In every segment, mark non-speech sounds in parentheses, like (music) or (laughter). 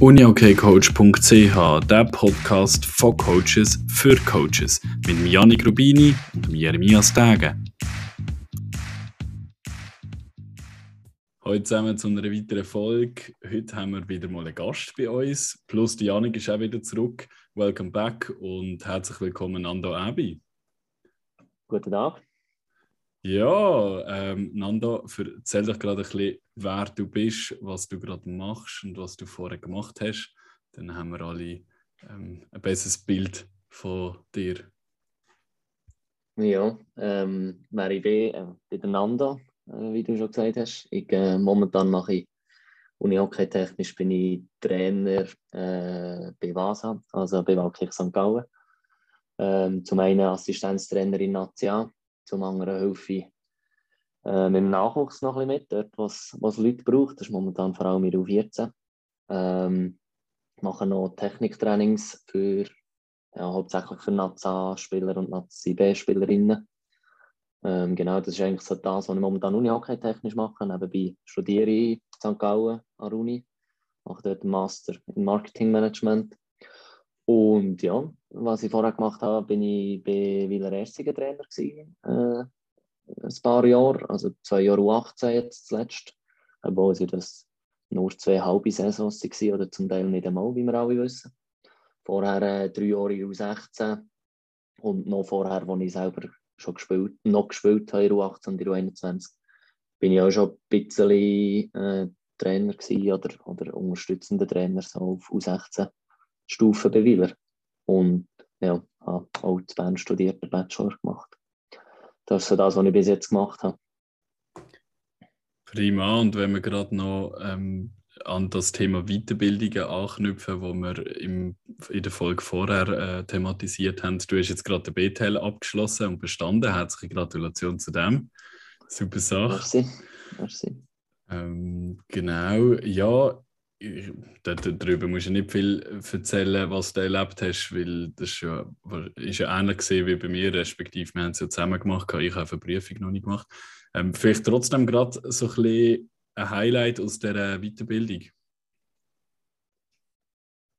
uniokcoach.ch, der Podcast von Coaches für Coaches mit Janik Rubini und Jeremias Tage. Heute zusammen zu einer weiteren Folge. Heute haben wir wieder mal einen Gast bei uns. Plus Janik ist auch wieder zurück. Welcome back und herzlich willkommen Nando Abi. Guten Tag. Ja, ähm, Nando, erzähl doch gerade ein bisschen, wer du bist, was du gerade machst und was du vorher gemacht hast. Dann haben wir alle ähm, ein besseres Bild von dir. Ja, ähm, wer ich bin, äh, bin der Nando, äh, wie du schon gesagt hast. Ich, äh, momentan mache ich Unihockey technisch bin ich Trainer äh, bei VASA, also bei Waldkirch St. Gallen. Ähm, zum einen Assistenztrainer in Nazia, zum anderen helfe ich äh, mit dem Nachwuchs noch ein bisschen mit, dort, was, was Leute braucht. Das ist momentan vor allem in U14. Ähm, mache noch Techniktrainings für, ja, hauptsächlich für Nazi-Spieler und Nazi-B-Spielerinnen. Ähm, genau, das ist eigentlich so das, was ich momentan Uni-Hockey technisch mache. Nebenbei studiere ich in St. Gallen an der Uni, mache dort einen Master in Marketingmanagement. Und ja, was ich vorher gemacht habe, bin ich bei Wieler Erstigen Trainer gewesen, äh, ein paar Jahre, also zwei Jahre U18 jetzt zuletzt, obwohl sie das nur zwei halbe Saisons waren oder zum Teil nicht einmal, wie wir alle wissen. Vorher äh, drei Jahre U16 und noch vorher, als ich selber schon gespielt, noch gespielt habe in U18 und in U21, bin ich auch schon ein bisschen äh, Trainer gewesen, oder, oder unterstützender Trainer so auf U16 Stufe bei Wieler. Und ja, habe auch zu Bern studiert, den Bachelor gemacht. Das ist so das, was ich bis jetzt gemacht habe. Prima. Und wenn wir gerade noch ähm, an das Thema Weiterbildungen anknüpfen, wo wir im, in der Folge vorher äh, thematisiert haben. Du hast jetzt gerade den BTL abgeschlossen und bestanden. Herzliche Gratulation zu dem. Super Sache. Merci. Merci. Ähm, genau, ja, darüber musst du nicht viel erzählen, was du erlebt hast, weil das ja, ist ja ähnlich gesehen wie bei mir, respektive wir haben es ja zusammen gemacht, ich habe eine Prüfung noch nicht gemacht. Ähm, vielleicht trotzdem gerade so ein bisschen ein Highlight aus dieser Weiterbildung.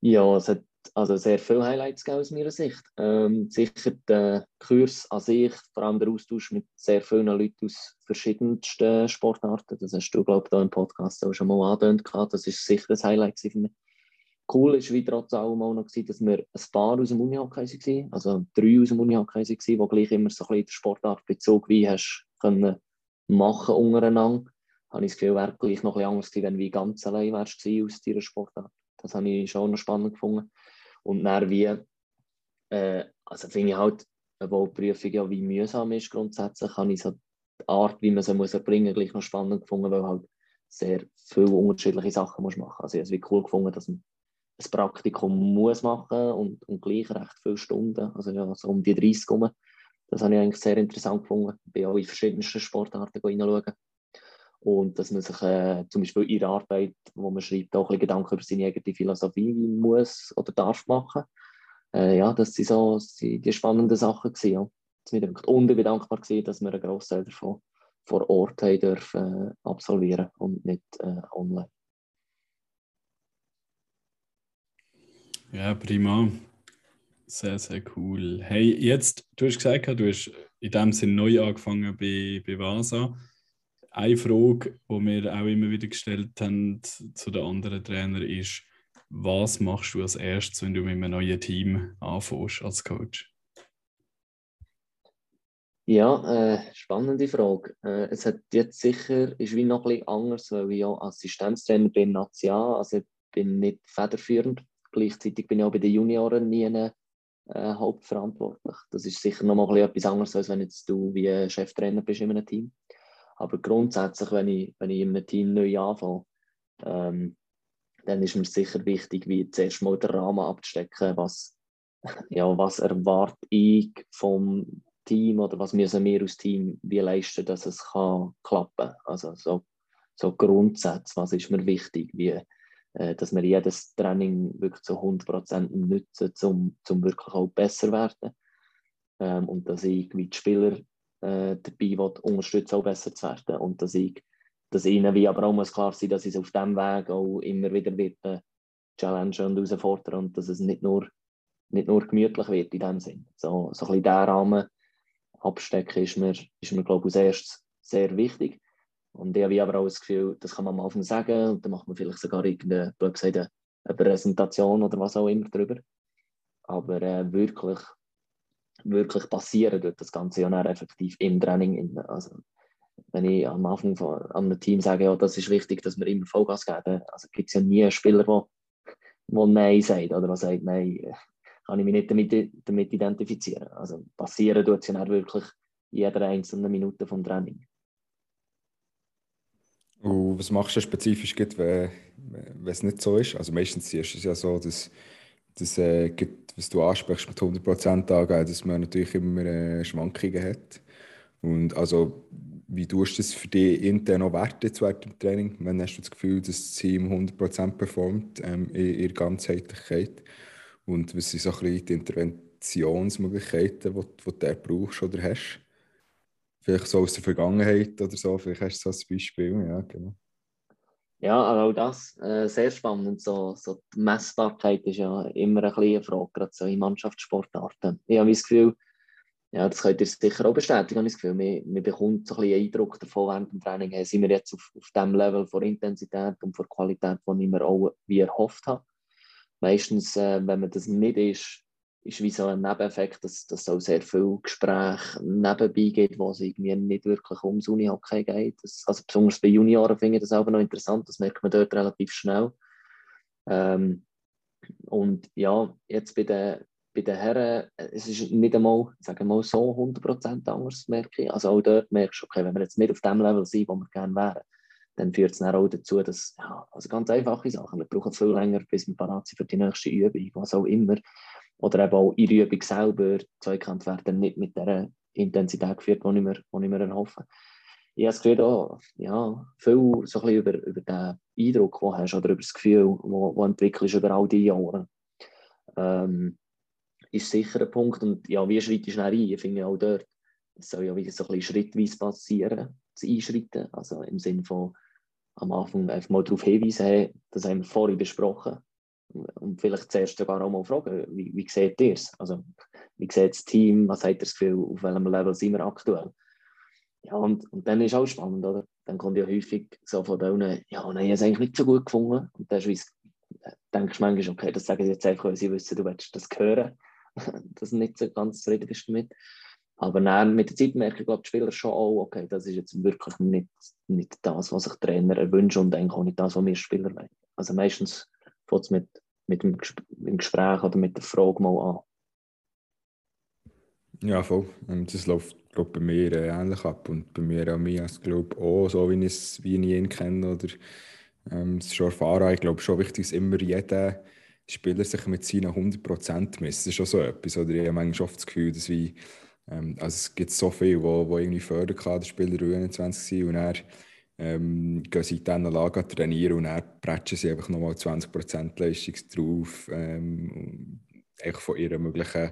Ja, es hat also sehr viele Highlights aus meiner Sicht. Ähm, sicher der Kurs an sich, vor allem der Austausch mit sehr vielen Leuten aus verschiedensten Sportarten. Das hast du, glaube ich, hier im Podcast auch schon mal angedeutet. Das ist sicher ein Highlight für mich. Cool ist wie trotz allem auch noch, dass wir ein paar aus dem Unihockey waren, also drei aus dem Unihockey waren, die gleich immer so ein bisschen den Sportartbezug wie hast können machen untereinander. Habe ich das Gefühl, wäre gleich noch ein bisschen anders gewesen, wenn du ganz allein wärst aus deiner Sportart. Das habe ich schon noch spannend gefunden. Und dann wie, äh, also finde ich halt, obwohl die Prüfung ja wie mühsam ist grundsätzlich, habe ich so die Art, wie man sie muss erbringen muss, gleich noch spannend gefunden, weil halt sehr viele unterschiedliche Sachen muss machen. Also ich habe es wie cool gefunden, dass man ein Praktikum muss machen und, und gleich recht viele Stunden, also ja, so um die 30 rum. Das habe ich eigentlich sehr interessant gefunden. Ich bin auch in verschiedensten Sportarten hineinschauen. Und dass man sich äh, zum Beispiel in der Arbeit, wo man schreibt, auch ein Gedanken über seine eigene Philosophie muss oder darf machen. Äh, ja, das sind so die spannenden Sachen gewesen, ja. Und ich bin dankbar gewesen, dass wir einen Großteil davon vor Ort haben dürfen, äh, absolvieren und nicht äh, online. Ja, prima. Sehr, sehr cool. Hey, jetzt, du hast gesagt, du hast in dem Sinne neu angefangen bei, bei VASA eine Frage, die wir auch immer wieder gestellt haben zu den anderen Trainern, ist, was machst du als erstes, wenn du mit einem neuen Team anfängst als Coach? Ja, äh, spannende Frage. Äh, es hat jetzt sicher, ist wie noch ein bisschen anders, weil ich ja Assistenztrainer bin National, also ich bin nicht federführend. Gleichzeitig bin ich auch bei den Junioren nie äh, hauptverantwortlich. Das ist sicher noch mal etwas anderes, als wenn jetzt du wie Cheftrainer bist in einem Team. Aber grundsätzlich, wenn ich, wenn ich in einem Team neu anfange, ähm, dann ist mir sicher wichtig, wie zuerst mal den Rahmen abzustecken, was, (laughs) ja, was erwarte ich vom Team oder was müssen wir als Team wie leisten, dass es kann klappen Also so, so Grundsätze, was ist mir wichtig, wie, äh, dass wir jedes Training wirklich zu 100% nutzen, um zum wirklich auch besser werden. Ähm, und dass ich wie die Spieler äh, dabei will, unterstützen, auch besser zu werden. Und dass ich dass ihnen wie aber auch muss klar sein, dass ich auf diesem Weg auch immer wieder wird, äh, challengen und herausfordern und dass es nicht nur, nicht nur gemütlich wird in dem Sinn. So, so ein bisschen diesen Rahmen abstecken ist mir, ist mir glaube ich, als erstes sehr wichtig. Und ich habe aber auch das Gefühl, das kann man am Anfang sagen und dann macht man vielleicht sogar irgendeine, eine Präsentation oder was auch immer drüber. Aber äh, wirklich, wirklich passieren tut das Ganze ja dann effektiv im Training. Also, wenn ich am Anfang von einem Team sage, ja, das ist wichtig, dass wir immer Vollgas geben, also gibt es ja nie einen Spieler, der, der Nein sagt oder der sagt, nein, kann ich mich nicht damit, damit identifizieren. Also passieren tut es ja nicht wirklich jeder einzelnen Minute vom Training. Und was machst du spezifisch, wenn es nicht so ist? Also meistens ist es ja so, dass, dass äh, was du ansprichst mit 100% angeben, dass man natürlich immer äh, Schwankungen hat. Und also, wie tust du das für dich intern noch werten während dem Training? Wann hast du das Gefühl, dass das Team 100% performt ähm, in ihrer Ganzheitlichkeit? Und was sind so ein bisschen die Interventionsmöglichkeiten, die, die du brauchst oder hast? Vielleicht so aus der Vergangenheit oder so, vielleicht hast du so ein Beispiel, ja, genau. Ja, aber auch das äh, sehr spannend. So, so die Messbarkeit ist ja immer ein eine Frage, gerade so in Mannschaftssportarten. Ich habe das Gefühl, ja, das könnt ihr sicher auch bestätigen, ich das Gefühl, man, man bekommt so ein bisschen Eindruck davon während dem Training, hey, sind wir jetzt auf, auf dem Level von Intensität und von Qualität, die ich mir auch wie erhofft habe. Meistens, äh, wenn man das nicht ist, ist wie so ein Nebeneffekt, dass, dass auch sehr viel Gespräch nebenbei geht, wo es irgendwie nicht wirklich ums Unihockey geht. Das, also besonders bei Junioren finde ich das auch noch interessant, das merkt man dort relativ schnell. Ähm, und ja, jetzt bei den, bei den Herren, es ist nicht einmal, sagen mal so 100% anders, merke ich. Also auch dort merkst du, okay, wenn wir jetzt nicht auf dem Level sind, wo wir gerne wären, dann führt es dann auch dazu, dass, ja, also ganz einfache Sachen, wir brauchen viel länger, bis wir parat sind für die nächste Übung, was auch immer oder eben auch in der Übung selber, Zweikampf werden nicht mit der Intensität geführt, die ich mir, die ich mir erhoffe. Ich habe das Gefühl, da, ja, viel so ein über, über den Eindruck, den du hast, oder über das Gefühl, das entwickelst über all diese Jahre, ähm, ist sicher ein Punkt. Und ja, wie schreitest du ein? Ich finde auch dort, es soll ja wieder so ein bisschen schrittweise passieren, das Einschreiten. Also im Sinne von am Anfang einfach mal darauf hinweisen, das haben wir vorhin besprochen und vielleicht zuerst sogar auch mal fragen, wie, wie seht ihr es? Also, wie sieht das Team, was hat ihr das Gefühl, auf welchem Level sind wir aktuell? Ja, und, und dann ist auch spannend, oder? Dann kommt ja häufig so von denen, ja, nein, ich habe es eigentlich nicht so gut gefunden. Und dann ist, denkst du manchmal, okay, das sagen sie jetzt einfach, weil sie wissen, du willst das hören, (laughs) dass du nicht so ganz zufrieden bist damit. Aber dann, mit der Zeit merke ich, glaube die Spieler schon auch, okay, das ist jetzt wirklich nicht, nicht das, was sich Trainer wünschen und eigentlich auch nicht das, was wir Spieler wollen. Also meistens fängt es mit, mit dem, dem Gespräch oder mit der Frage mal an. Ja, voll. Das läuft glaub, bei mir äh, ähnlich ab und bei mir auch mir, also, glaube auch so, wie ich, wie ich ihn kenne oder ähm, es schon erfahren Ich glaube schon wichtig, dass immer jeder Spieler sich mit seinen 100% misst. Das ist schon so etwas. Oder ich habe manchmal oft das Gefühl, dass wie, ähm, also es gibt so viele, die, irgendwie Förderkaderspieler U21 sind und er ähm, gehen sie in dieser Lage trainieren und dann prätschen sie einfach nochmal 20% Leistung drauf, ähm, echt von ihrer möglichen,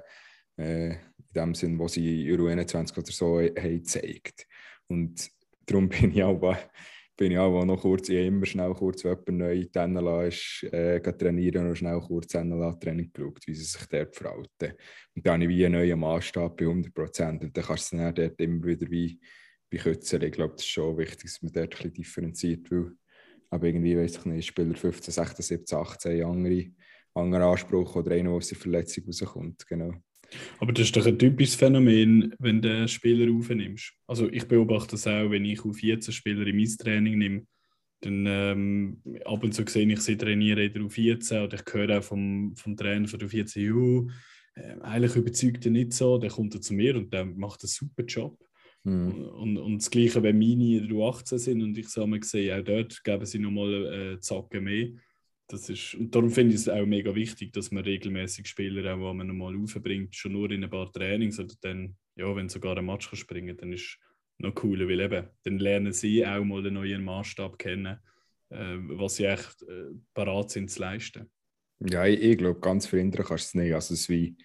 äh, in dem Sinn, was sie Euro 21 oder so haben gezeigt. Und darum (laughs) bin ich auch, bin ich auch noch kurz, ich immer schnell kurz, wenn jemand neu die ist, äh, trainieren und schnell kurz NLA-Training geschaut, wie sie sich dort verhalten. Und dann habe ich wie einen neuen Maßstab bei 100% und dann kannst du dann dort immer wieder wie bei Kützen. Ich glaube, das ist schon wichtig, dass man dort ein bisschen differenziert, weil aber irgendwie, weiß ich nicht, Spieler 15, 16, 17, 18, andere, andere Anspruch oder einer, der aus der Verletzung rauskommt, genau. Aber das ist doch ein typisches Phänomen, wenn du Spieler aufnimmst. Also ich beobachte das auch, wenn ich auf 14 Spieler in mein Training nehme, dann ähm, ab und zu sehe ich sie trainieren in der U14 oder ich höre auch vom, vom Trainer von der U14, ju, äh, eigentlich überzeugt er nicht so, der kommt zu mir und der macht einen super Job. Mhm. Und, und das Gleiche, wenn meine in der U18 sind und ich sage gesehen, auch dort geben sie nochmal äh, Zacken mehr. Das ist, und darum finde ich es auch mega wichtig, dass man regelmäßig Spieler auch man nochmal aufbringt, schon nur in ein paar Trainings oder dann, ja, wenn sogar ein Match kann springen dann ist noch cooler, weil eben, dann lernen sie auch mal einen neuen Maßstab kennen, äh, was sie echt äh, parat sind zu leisten. Ja, ich, ich glaube, ganz verhindern kannst du es nicht. Also, es wie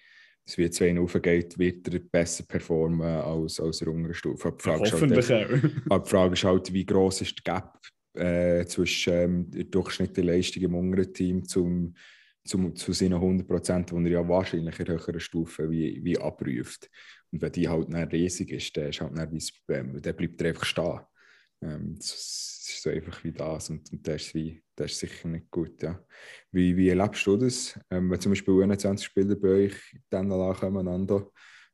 es wie zwei raufgeht, wird er besser performen als, als in der unteren Stufe. Die Frage, ja, halt, (laughs) aber die Frage ist halt, wie groß ist der Gap äh, zwischen ähm, der durchschnittlichen Leistung im unteren Team zum, zum, zu seinen 100 Prozent, die er ja wahrscheinlich in höherer Stufe wie, wie abruft. Und wenn die halt dann riesig ist, dann, ist halt dann, ähm, dann bleibt er einfach stehen. Ähm, das ist so einfach wie das und, und das, ist wie, das ist sicher nicht gut. Ja. Wie, wie erlebst du das, ähm, wenn zum Beispiel 21 Spieler bei euch dann kommen,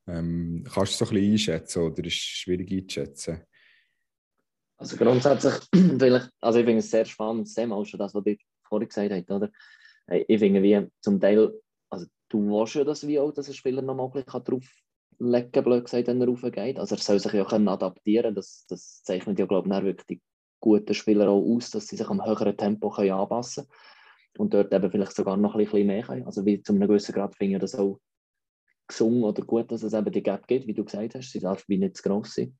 ähm, kannst du es so ein bisschen einschätzen oder ist es schwierig einzuschätzen? Also grundsätzlich, (clears throat) also ich finde es ein sehr spannendes Thema, auch schon das, was ihr vorhin gesagt habt, oder? Ich finde, wie zum Teil, also du willst ja das wie auch, dass ein Spieler nochmal drauf legen, blöd gesagt, wenn er raufgeht. Also er soll sich ja können adaptieren das, das zeichnet ja, glaube ich, wirklich die guten Spieler auch aus, dass sie sich am höheren Tempo können anpassen können und dort eben vielleicht sogar noch ein bisschen mehr können. Also wie zu einem gewissen Grad finde ich das auch gesungen oder gut, dass es eben die Gap gibt, wie du gesagt hast, sie darf wie nicht zu gross sein.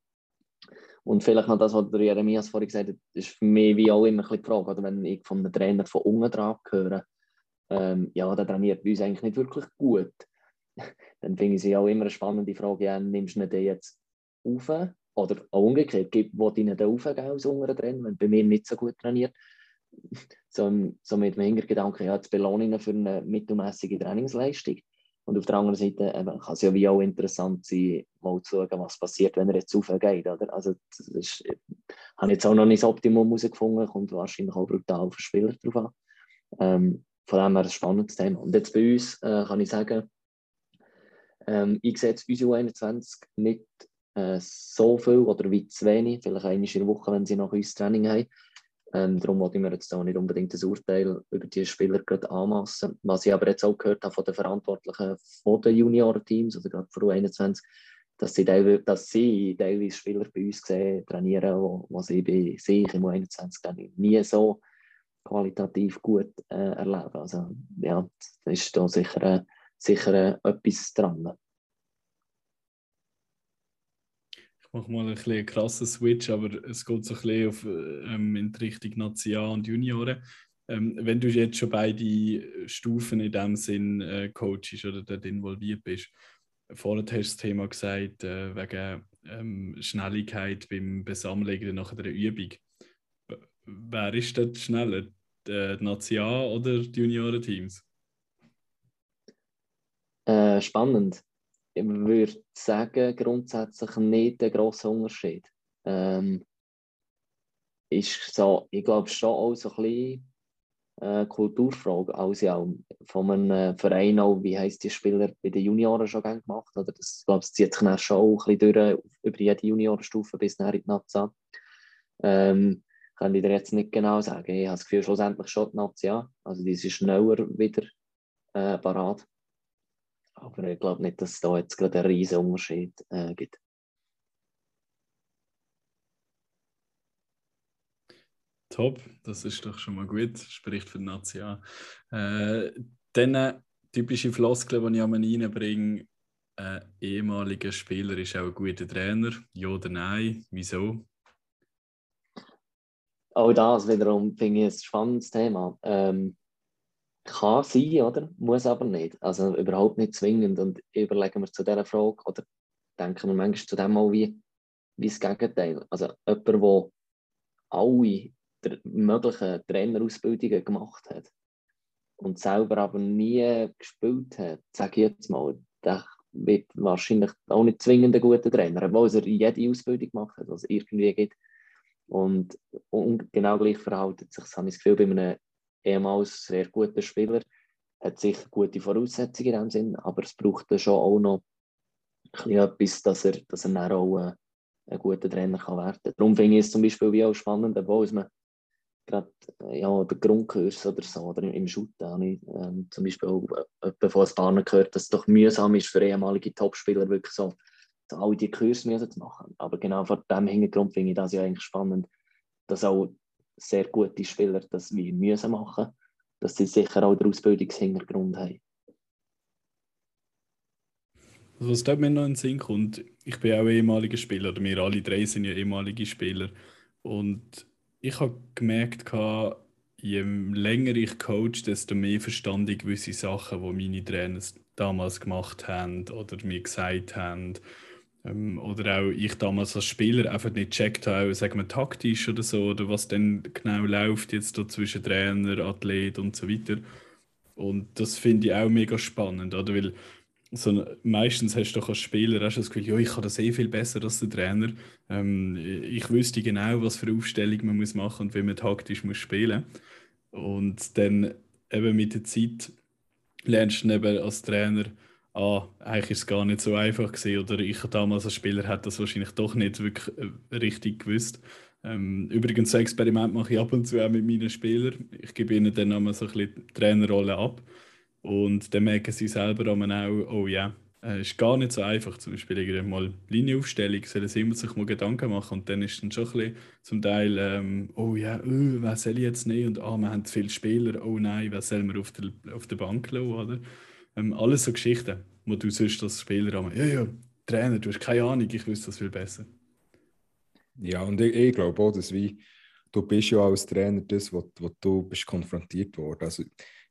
Und vielleicht noch das, was der Jeremias vorhin gesagt hat, ist für mich wie auch immer ein bisschen die Frage, oder wenn ich von einem Trainer von unten dran höre, ähm, ja, der trainiert bei uns eigentlich nicht wirklich gut (laughs) dann finde ich es auch immer eine spannende Frage, ja, nimmst du den jetzt auf? Oder auch umgekehrt, wo du ihn den aufgeben unteren Trainer, wenn bei mir nicht so gut trainiert. (laughs) So, so mit dem Hintergedanken, ja, jetzt belohne ich ihn für eine mittelmäßige Trainingsleistung. Und auf der anderen Seite eben, kann es ja wie auch interessant sein, mal zu schauen, was passiert, wenn er jetzt aufgeht. Also, das ist, ich habe jetzt auch noch nicht das Optimum herausgefunden, kommt wahrscheinlich auch brutal auf den Spieler drauf an. Ähm, von dem her ein spannendes Thema. Und jetzt bei uns äh, kann ich sagen, ähm, ich setze unsere U21 nicht äh, so viel oder wie zu wenig, vielleicht einmal in der Woche, wenn sie nach uns Training haben. Ähm, darum wollte ich mir jetzt auch nicht unbedingt das Urteil über die Spieler gerade anmassen. Was ich aber jetzt auch gehört habe von den Verantwortlichen von den Juniorenteams, oder gerade von U21, dass sie, teilweise, dass sie teilweise Spieler bei uns sehen, trainieren, wo, wo sie bei sich im U21 nie so qualitativ gut äh, erleben. Also ja, das ist da sicher äh, sicher äh, etwas dran. Ich mache mal ein einen krassen Switch, aber es geht so ein bisschen auf, ähm, in die Richtung National und Junioren. Ähm, wenn du jetzt schon beide Stufen in dem Sinn äh, coachst oder dort involviert bist, vorhin hast du das Thema gesagt, äh, wegen ähm, Schnelligkeit beim Besammeln nach einer Übung. Wer ist dort schneller? Die National oder die Juniorenteams? Äh, spannend. Ich würde sagen, grundsätzlich nicht der grosse Unterschied. Ähm, ist so, ich glaube schon auch so ein bisschen äh, Kulturfrage, also auch von einem Verein auch, wie heisst die Spieler bei den Junioren schon gerne gemacht, oder das, ich glaube, es zieht sich dann schon auch ein bisschen durch, über jede Juniorenstufe bis nach in die Nazi. Ähm, kann ich dir jetzt nicht genau sagen. Ich habe das Gefühl, schlussendlich schon die Nazi, also die ist schneller wieder äh, parat. Aber ich glaube nicht, dass es da jetzt gerade einen riesen Unterschied äh, gibt. Top, das ist doch schon mal gut, spricht für die Nation. Äh, dann typische Floskel, die ich einmal reinbringe, ein ehemaliger Spieler ist auch ein guter Trainer, ja oder nein, wieso? Auch das wiederum finde ich ein spannendes Thema. Ähm, kann sein, oder? Muss aber nicht. Also überhaupt nicht zwingend. Und überlegen wir zu dieser Frage oder denken wir manchmal zu dem mal wie, wie das Gegenteil. Also jemand, der alle möglichen Trainerausbildungen gemacht hat und selber aber nie gespielt hat, sage ich jetzt mal, der wird wahrscheinlich auch nicht zwingend ein guter Trainer, obwohl er jede Ausbildung gemacht hat, was es irgendwie gibt. Und, und genau gleich verhält sich, habe ich das Gefühl, bei einem ehemals sehr guter Spieler, hat sicher gute Voraussetzungen in dem Sinn, aber es braucht dann schon auch noch etwas, dass er, dass er dann auch äh, ein guter Trainer kann werden kann. Darum finde ich es zum Beispiel wie auch spannend, wo man gerade äh, ja, den Grundkurs oder so, oder im Shooten habe ich ähm, zum Beispiel auch äh, von paar gehört, dass es doch mühsam ist für ehemalige Topspieler wirklich so, all die Kurse zu machen. Aber genau vor dem Hintergrund finde ich das ja eigentlich spannend, dass auch sehr gute Spieler das wie müssen machen, dass sie sicher auch den Ausbildungshintergrund haben. Also was dort mir noch in den Sinn kommt, ich bin auch ehemaliger Spieler, oder wir alle drei sind ja ehemalige Spieler. Und ich habe gemerkt, je länger ich coach, desto mehr verstand ich gewisse Sachen, die meine Trainer damals gemacht haben oder mir gesagt haben. Ähm, oder auch ich damals als Spieler einfach nicht gecheckt habe, sagen wir taktisch oder so, oder was dann genau läuft jetzt da zwischen Trainer, Athlet und so weiter. Und das finde ich auch mega spannend, oder? Weil so, meistens hast du doch als Spieler auch das Gefühl, ja, ich kann das eh viel besser als der Trainer. Ähm, ich wüsste genau, was für Aufstellung man muss machen und wie man taktisch muss spielen Und dann eben mit der Zeit lernst du eben als Trainer, ah, eigentlich ist es gar nicht so einfach gewesen. Oder ich damals als Spieler hätte das wahrscheinlich doch nicht wirklich äh, richtig gewusst. Ähm, übrigens, so Experiment mache ich ab und zu auch mit meinen Spielern. Ich gebe ihnen dann einmal so ein bisschen Trainerrolle ab. Und dann merken sie selber auch, oh ja, es äh, ist gar nicht so einfach. Zum Beispiel irgendwie mal Linienaufstellung, sollen sie immer sich mal Gedanken machen. Und dann ist dann schon ein bisschen zum Teil, ähm, oh ja, oh, wer soll ich jetzt nehmen? Und ah, wir haben zu viele Spieler, oh nein, wer soll wir auf der, auf der Bank lassen? Oder? Ähm, alles so Geschichten, wo du sonst als Spieler haben, ja, ja, Trainer, du hast keine Ahnung, ich wüsste das viel besser. Ja, und ich, ich glaube auch, dass wie, du bist ja als Trainer das, wo du bist konfrontiert worden. Also,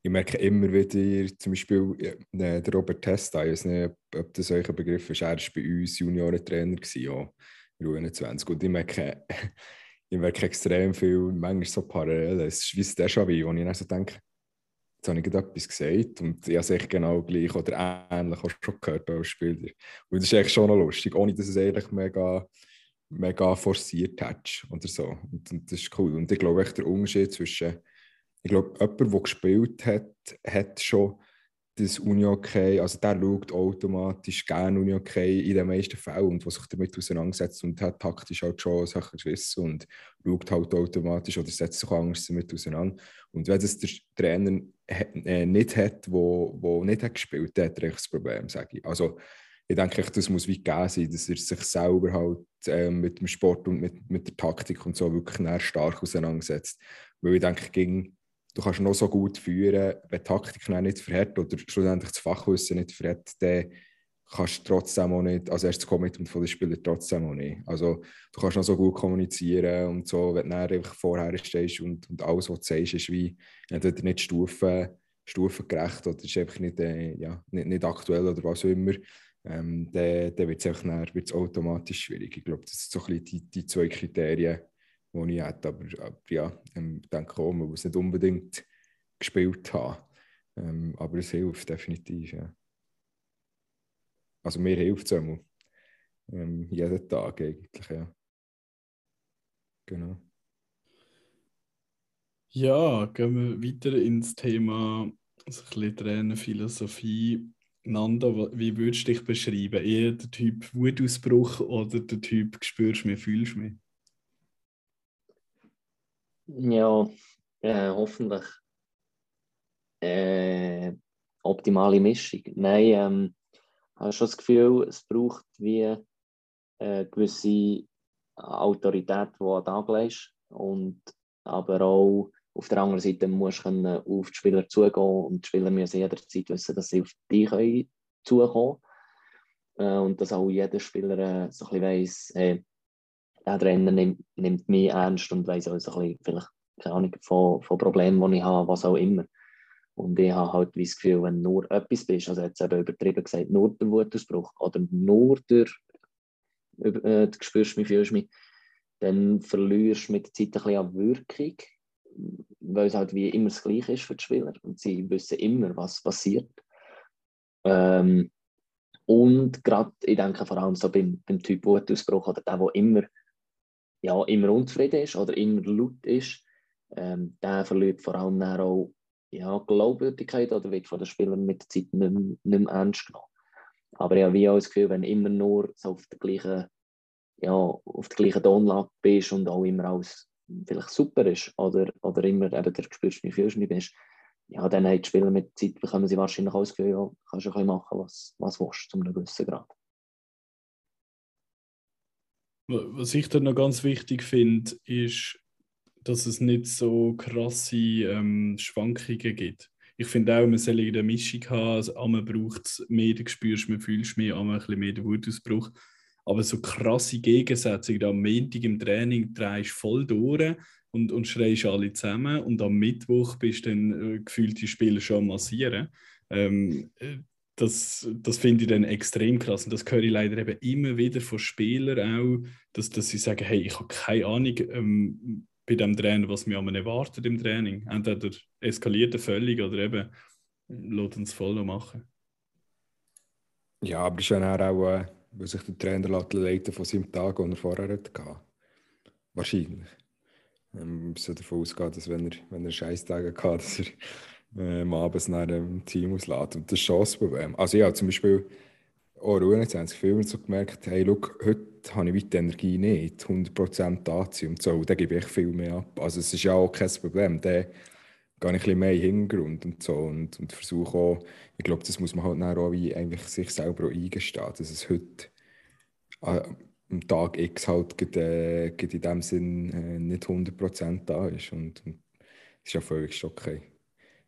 ich merke immer wieder, zum Beispiel äh, der Robert Testa, ich weiß nicht, ob das euch ein Begriff ist, er war bei uns Juniorentrainer, ja, in U21. Und ich merke, (laughs) ich merke extrem viel, manchmal so parallel. Es ist wie das Déjà-vu, wo ich dann so denke, jetzt habe ich gerade etwas gesagt und ich habe es genau gleich oder ähnlich auch schon gehört als Spieler. Und das ist eigentlich schon noch lustig, ohne dass es eigentlich mega, mega forciert hat oder so. Und, und, das ist cool. Und ich glaube, echt der Unterschied zwischen, ich glaube, jemand, der gespielt hat, hat schon das Uni-Okay, also der schaut automatisch gerne Uni-Okay in den meisten Fällen und was sich damit auseinandersetzt und hat taktisch halt schon Sachen Wissen und schaut halt automatisch oder setzt sich anders damit auseinander. Und wenn das der Trainer äh, nicht hat, wo, wo nicht hat gespielt hat, hat er das Problem, sage ich. Also ich denke, das muss wie gegeben sein, dass er sich selber halt äh, mit dem Sport und mit, mit der Taktik und so wirklich stark auseinandersetzt. Weil ich denke, gegen du kannst noch so gut führen, wenn die Taktik nicht verhält oder schlussendlich das Fachwissen nicht verhält, dann kannst du trotzdem auch nicht, also erst das Commitment von den Spielern trotzdem auch nicht. Also du kannst noch so gut kommunizieren und so, wenn du einfach vorher stehst und, und alles, was du sagst, ist wie entweder nicht Stufen, stufengerecht oder ist einfach nicht, äh, ja, nicht, nicht aktuell oder was auch immer, ähm, dann, dann wird es automatisch schwierig. Ich glaube, das sind so ein bisschen die, die zwei Kriterien, die ich hätte. Aber, aber ja, ähm, ich denke auch, man muss nicht unbedingt gespielt haben. Ähm, aber es hilft definitiv. Ja. Also mir hilft es auch ähm, jeden Tag eigentlich, ja. Genau. Ja, gehen wir weiter ins Thema also ein bisschen Trainerphilosophie. Nanda, wie würdest du dich beschreiben? Eher der Typ Wutausbruch oder der Typ spürst du mich, fühlst du mich? Ja, äh, hoffentlich äh, optimale Mischung. Nein, ähm, habe schon das Gefühl, es braucht wie äh, gewisse Autorität, die du anlegst. Und aber auch auf der anderen Seite musst du auf die Spieler zugehen und die Spieler müssen jederzeit wissen, dass sie auf dich zukommen können. Äh, und dass auch jeder Spieler äh, so ein bisschen weiss, äh, der Trainer nimmt, nimmt mich ernst und weiss auch so ein bisschen, vielleicht, keine Ahnung, von, von Problemen, die ich habe, was auch immer. Und ich habe halt das Gefühl, wenn nur etwas bist, also jetzt eben übertrieben gesagt, nur der Wutausbruch oder nur der, äh, du spürst mich, fühlst mich, dann verlierst du mit der Zeit ein bisschen an Wirkung, weil es halt wie immer das Gleiche ist für die Spieler und sie wissen immer, was passiert. Ähm, und gerade, ich denke vor allem so beim, beim Typ Wutausbruch oder der, der immer ja, immer unzufrieden ist oder immer laut ist, ähm, der verliert vor allem auch ja, Glaubwürdigkeit oder wird von den Spielern mit der Zeit nicht, mehr, nicht mehr ernst genommen. Aber ja, wie auch das Gefühl, wenn immer nur so auf der gleichen, ja, auf der gleichen Tonlage bist und auch immer alles vielleicht super ist oder, oder immer eben der spürst, wie fühlst du bist, ja, dann haben die Spieler mit der Zeit bekommen sie wahrscheinlich auch das Gefühl, ja, kannst du ein bisschen machen, was, was willst, zu einem gewissen Grad. Was ich dann noch ganz wichtig finde, ist, dass es nicht so krasse ähm, Schwankungen gibt. Ich finde auch, man soll eine Mischung haben. Also, einmal braucht es mehr, du spürst, man fühlst mehr, einmal ein bisschen mehr den Wutausbruch. Aber so krasse Gegensätze, am Montag im Training drehst du voll durch und, und schreist alle zusammen und am Mittwoch bist du dann äh, gefühlt die Spieler schon massieren. Ähm, äh, das, das finde ich dann extrem krass. Und das höre ich leider eben immer wieder von Spielern auch, dass, dass sie sagen, hey, ich habe keine Ahnung ähm, bei dem Trainer, was mir erwartet im Training. Entweder eskaliert er völlig oder eben lässt uns voll machen. Ja, aber es ist ja auch, äh, weil sich der Trainer leiten von seinem Tag, den er vorher hatte. Wahrscheinlich. Ähm, so davon ausgehen, dass wenn er, wenn er Scheißtage hatte, dass er ähm, abends nach dem Team auslässt. Und das ist schon das Problem. Also ja, zum Beispiel auch Ruhe, jetzt haben sie viel so gemerkt, hey, look, heute habe ich die Energie nicht, 100% da zu und so, dann gebe ich viel mehr ab. Also es ist ja auch kein Problem, dann gehe ich ein bisschen mehr in den Hintergrund und so und, und versuche auch, ich glaube, das muss man halt auch wie eigentlich sich selber eingestehen, dass es heute äh, am Tag X halt gerade, äh, in dem Sinn äh, nicht 100% da ist und, und das ist ja völlig okay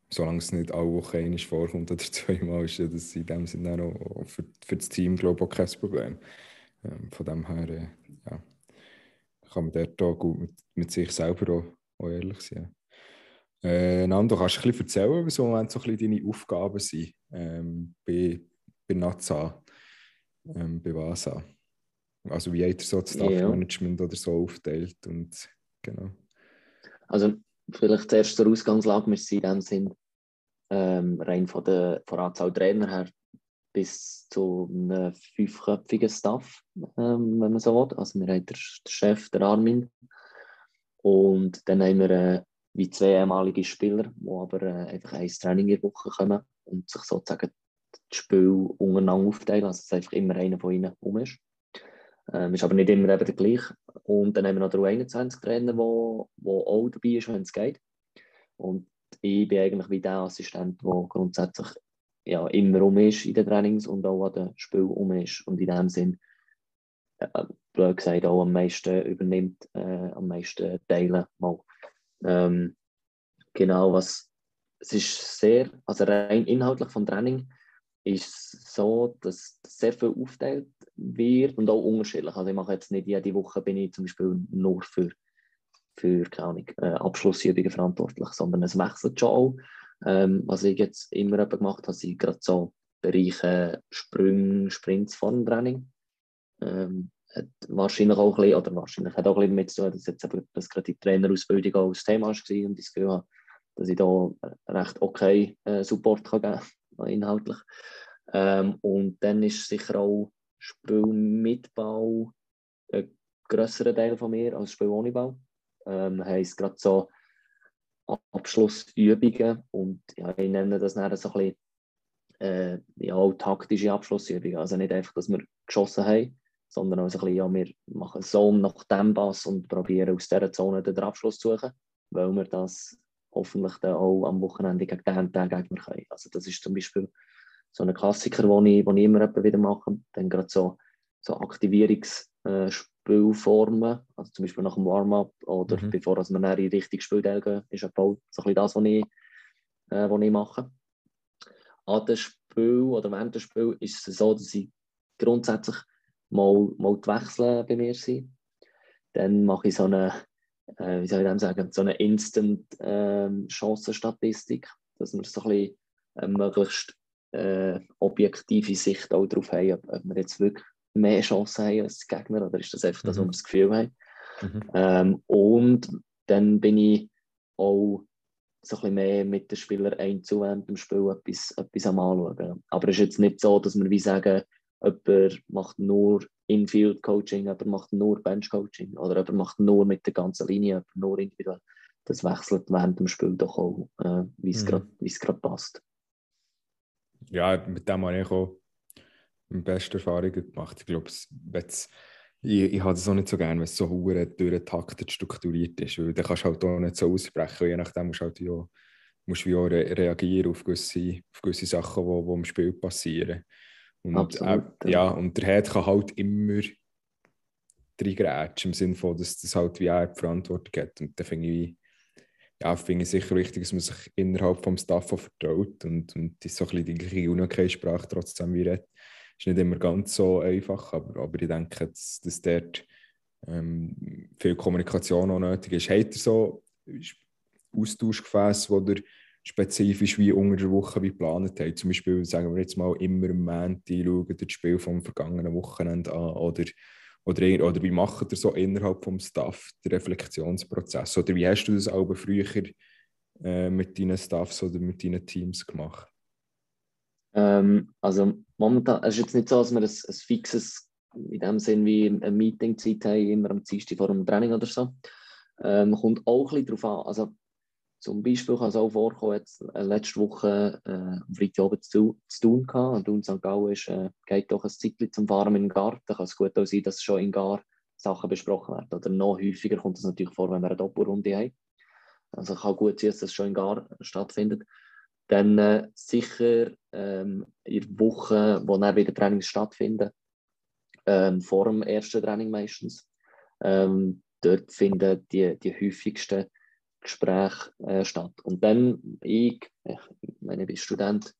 solange es nicht alle Woche einmal vorkommt oder (laughs) zweimal, ist das in dem Sinne auch für, für das Team glaube ich, auch kein Problem. Ähm, von dem her äh, ja, kann man dort auch gut mit, mit sich selber auch, auch ehrlich sein. Äh, Nando, kannst du ein bisschen erzählen, was im Moment so ein bisschen deine Aufgaben sind ähm, bei, bei NASA, ähm, bei VASA? Also wie hat er so das Staff-Management oder so aufteilt und genau. Also vielleicht zuerst zur Ausgangslage. Wir sind in dem Sinn ähm, rein von der, von der Anzahl Trainer her bis zu einem fünfköpfigen Staff, ähm, wenn man so will. Also wir haben den, Chef, der Armin, und dann haben wir äh, wie zwei ehemalige Spieler, die aber äh, einfach ein Training in der Woche kommen und sich sozusagen das Spiel untereinander aufteilen, also dass einfach immer einer von ihnen um ist. Ähm, ist aber nicht immer eben der gleiche. Und dann haben wir noch den U21-Trainer, der auch dabei ist, wenn es geht. Und ich bin eigentlich wie der Assistent, der grundsätzlich ja, immer um ist in den Trainings und auch an den Spiel um ist. Und in dem Sinn, äh, blöd gesagt, auch am meisten übernimmt, äh, am meisten teilen mal. Ähm, genau, was es ist sehr, also rein inhaltlich vom Training ist so, dass sehr viel aufteilt wird und auch unterschiedlich. Also ich mache jetzt nicht jede Woche bin ich zum Beispiel nur für, für keine Ahnung, äh, Abschlussübungen verantwortlich, sondern es wechselt schon auch. Ähm, was ich jetzt immer gemacht habe, sind gerade so Bereiche Sprünge, Sprints vor dem Training. Ähm, hat wahrscheinlich auch ein bisschen, oder wahrscheinlich hat auch ein bisschen damit zu tun, dass jetzt eben, dass gerade die Trainerausbildung auch das Thema war und ich das Gefühl habe, dass ich da recht okay äh, Support kann geben kann, (laughs) inhaltlich. Ähm, und dann ist sicher auch Spielmitbau ein grösserer Teil von mir als Spiel ohne Ball. Ähm, heisst gerade so Abschlussübungen und ja, ich nenne das dann so ein bisschen äh, ja, taktische Abschlussübungen. Also nicht einfach, dass wir geschossen haben, sondern auch ein bisschen, ja, wir machen Zone nach dem Pass und probieren aus dieser Zone den Abschluss zu suchen, weil wir das hoffentlich dann auch am Wochenende gegen den Gegner können. Also das ist zum Beispiel so ein Klassiker, den ich, den ich immer wieder mache. Dann gerade so, so Aktivierungsspielformen, also zum Beispiel nach dem Warm-up oder mhm. bevor wir dann in richtig Spielteil gehen, ist auch so ein das, was ich, äh, was ich mache. An dem Spiel oder während des Spiels ist es so, dass ich grundsätzlich mal, mal die Wechsel bei mir sind. Dann mache ich so eine, äh, wie soll ich dem sagen, so eine Instant-Chancenstatistik, ähm, dass wir so ein bisschen äh, möglichst äh, objektive Sicht auch darauf haben, ob, ob, wir jetzt wirklich mehr Chancen haben als die Gegner oder ist das einfach mhm. das, was wir das Gefühl haben. Mhm. Ähm, und dann bin ich auch so ein bisschen mehr mit den Spielern ein zu während dem Spiel etwas, etwas am Anschauen. Aber es ist jetzt nicht so, dass wir wie sagen, jemand macht nur Infield-Coaching, jemand macht nur Bench-Coaching oder jemand macht nur mit der ganzen Linie, jemand nur individuell. Das wechselt während dem Spiel doch auch, äh, wie es mhm. gerade passt ja, mit dem habe ich auch die beste Erfahrungen gemacht. Ich glaube, ich, ich habe es auch nicht so gerne, wenn es so hure durchtaktet strukturiert ist, weil dann kannst du halt auch nicht so ausbrechen, je nachdem musst du halt ja, musst auch re reagieren auf gewisse, auf gewisse Sachen, die, die im Spiel passieren. Und, Absolut, äh, ja. und der Head kann halt immer reingrätschen, im Sinne von, dass das halt wie er die Verantwortung hat. Und dann finde ich, ja, finde ich sicher wichtig, dass man sich innerhalb des Staff vertraut und, und so ein bisschen die gleiche UNOK-Sprache trotzdem wie redet. Ist nicht immer ganz so einfach, aber, aber ich denke, dass, dass dort ähm, viel Kommunikation auch nötig ist. Habt ihr so Austauschgefäße, wo ihr spezifisch wie unter der Woche wie geplant haben. Zum Beispiel, sagen wir jetzt mal, immer am Montag schauen das Spiel vom vergangenen Wochenende an oder, oder, oder wie macht ihr so innerhalb vom Staff den Reflexionsprozess? Oder wie hast du das auch früher äh, mit deinen Staffs oder mit deinen Teams gemacht? Ähm, also momentan, es ist jetzt nicht so, dass wir ein, ein fixes, in dem Sinn wie eine Meeting-Zeit haben, immer am Dienstag vor dem Training oder so. Ähm, kommt auch ein bisschen darauf an. Also zum Beispiel kann es auch vorkommen, jetzt äh, letzte Woche äh, am Freitagabend zu, zu tun gehabt. Und St. Gallen ist, äh, geht doch ein Zeitchen zum Fahren in den Garten. Kann es gut auch sein, dass schon in Gar Sachen besprochen werden. Oder noch häufiger kommt es natürlich vor, wenn wir eine Doppelrunde haben. Also kann gut sein, dass das schon in Gar stattfindet. Dann äh, sicher ähm, in der Woche, wo dann wieder Trainings stattfinden, ähm, vor dem ersten Training meistens. Ähm, dort finden die, die häufigsten Gespräche äh, statt. Und dann, ich, ich meine, ich bin Student,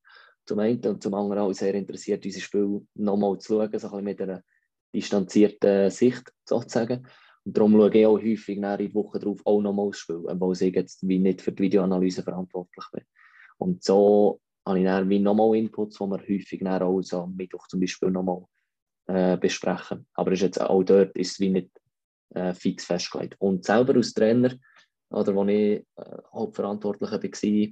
zum einen und zum anderen auch sehr interessiert, dieses Spiel nochmal zu schauen, so ein bisschen mit einer distanzierten Sicht sozusagen. Und darum schaue ich auch häufig nach in der Woche darauf auch nochmal das Spiel, obwohl ich jetzt wie nicht für die Videoanalyse verantwortlich bin. Und so habe ich dann wie nochmal Inputs, die wir häufig auch so am Mittwoch zum Beispiel nochmal äh, besprechen. Aber ist jetzt auch dort ist es wie nicht äh, fix festgelegt. Und selber als Trainer, oder wo ich äh, Hauptverantwortlicher war,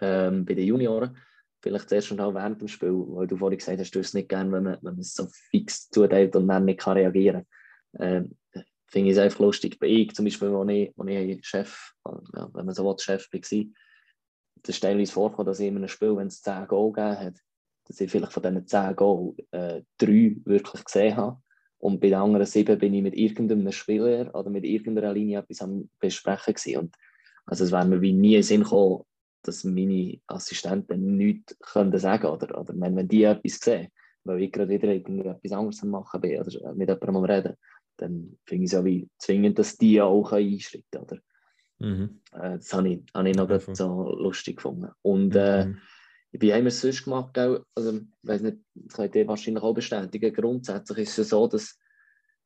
ähm, bei den Junioren, vielleicht zuerst und auch während dem Spiel, weil du vorhin gesagt hast, du es nicht gerne, wenn man, wenn man es so fix zuteilt und dann nicht kann reagieren kann. Ähm, Finde ich es einfach lustig. Bei ich zum Beispiel, wo ich, wo ich Chef, ja, wenn man so will, Chef war, das ist teilweise vorgekommen, dass ich in einem Spiel, wenn es 10 Goal gegeben hat, dass ich vielleicht von diesen 10 Goal äh, drei wirklich gesehen habe und bei den anderen sieben bin ich mit irgendeinem Spieler oder mit irgendeiner Linie etwas am Besprechen gewesen. Und also es wäre mir wie nie in Sinn gekommen, dass meine Assistenten nichts können sagen oder, oder wenn, wenn die etwas sehen, weil ich gerade wieder etwas anderes am machen bin oder mit jemandem am Reden, dann finde ich es ja wie zwingend, dass die auch einschreiten können. Mhm. Äh, das habe ich, habe ich noch ja, so lustig gefunden. Und äh, mhm. Wie haben wir es sonst gemacht? Also, ich weiß nicht, das könnt ihr wahrscheinlich auch bestätigen. Grundsätzlich ist es so, dass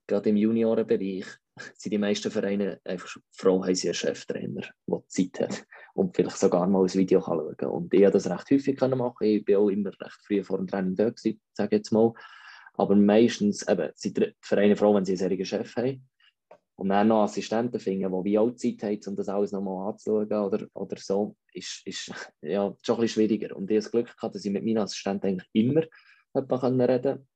gerade im Juniorenbereich (laughs) sind die meisten Vereine einfach froh, haben sie einen Cheftrainer, der Zeit hat und vielleicht sogar mal ein Video kann schauen kann. Und ich habe das recht häufig machen Ich bin auch immer recht früh vor dem Training da sage jetzt mal. Aber meistens eben, sind die Vereine froh, wenn sie einen solchen Chef haben. Und dann noch Assistenten finden, die wie auch Zeit haben, um das alles nochmal anzuschauen oder, oder so, ist, ist ja, schon ein bisschen schwieriger. Und ich habe das Glück gehabt, dass ich mit meinen Assistenten eigentlich immer reden konnte.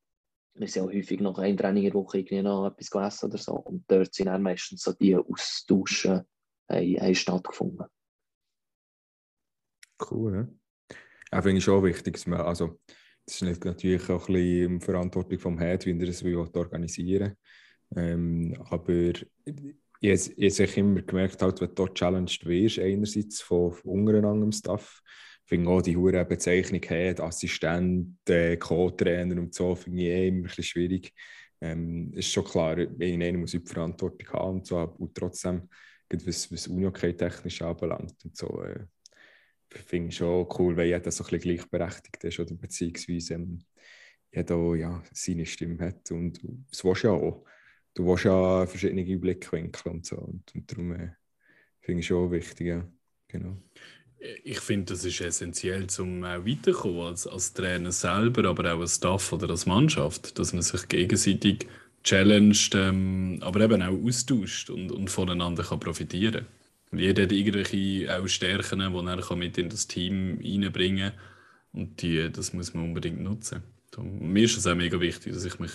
Wir sind auch häufig noch ein Training in der Woche irgendwie noch etwas gegessen oder so. Und dort sind dann meistens so die Austauschen haben, stattgefunden. Cool, ja. Ja, finde ich schon wichtig, dass man, also, das ist natürlich auch ein bisschen Verantwortung vom Head, wie er das organisieren will. Ähm, aber ich, ich habe immer gemerkt, halt, wenn du challenged wirst, einerseits von, von untereinander Staff, finde auch die hure Bezeichnung hat, Assistent, äh, Co-Trainer und so, finde ich eh immer ein bisschen schwierig. Ähm, ist schon klar, einer muss die Verantwortung haben und so, aber trotzdem, was, was Unihockey technisch anbelangt und so, äh, finde ich schon cool, wenn jeder so ein bisschen gleichberechtigt ist oder beziehungsweise ähm, jeder ja, seine Stimme hat und das willst du ja auch du willst ja verschiedene Blickwinkel und so. Und, und darum äh, finde ich schon wichtig, ja. Genau. Ich finde, das ist essentiell, um auch weiterzukommen als, als Trainer selber, aber auch als Staff oder als Mannschaft, dass man sich gegenseitig challenged, ähm, aber eben auch austauscht und, und voneinander kann profitieren kann. Jeder hat irgendwelche auch Stärken, die er mit in das Team reinbringen kann und die, das muss man unbedingt nutzen. Und mir ist es auch mega wichtig, dass ich mich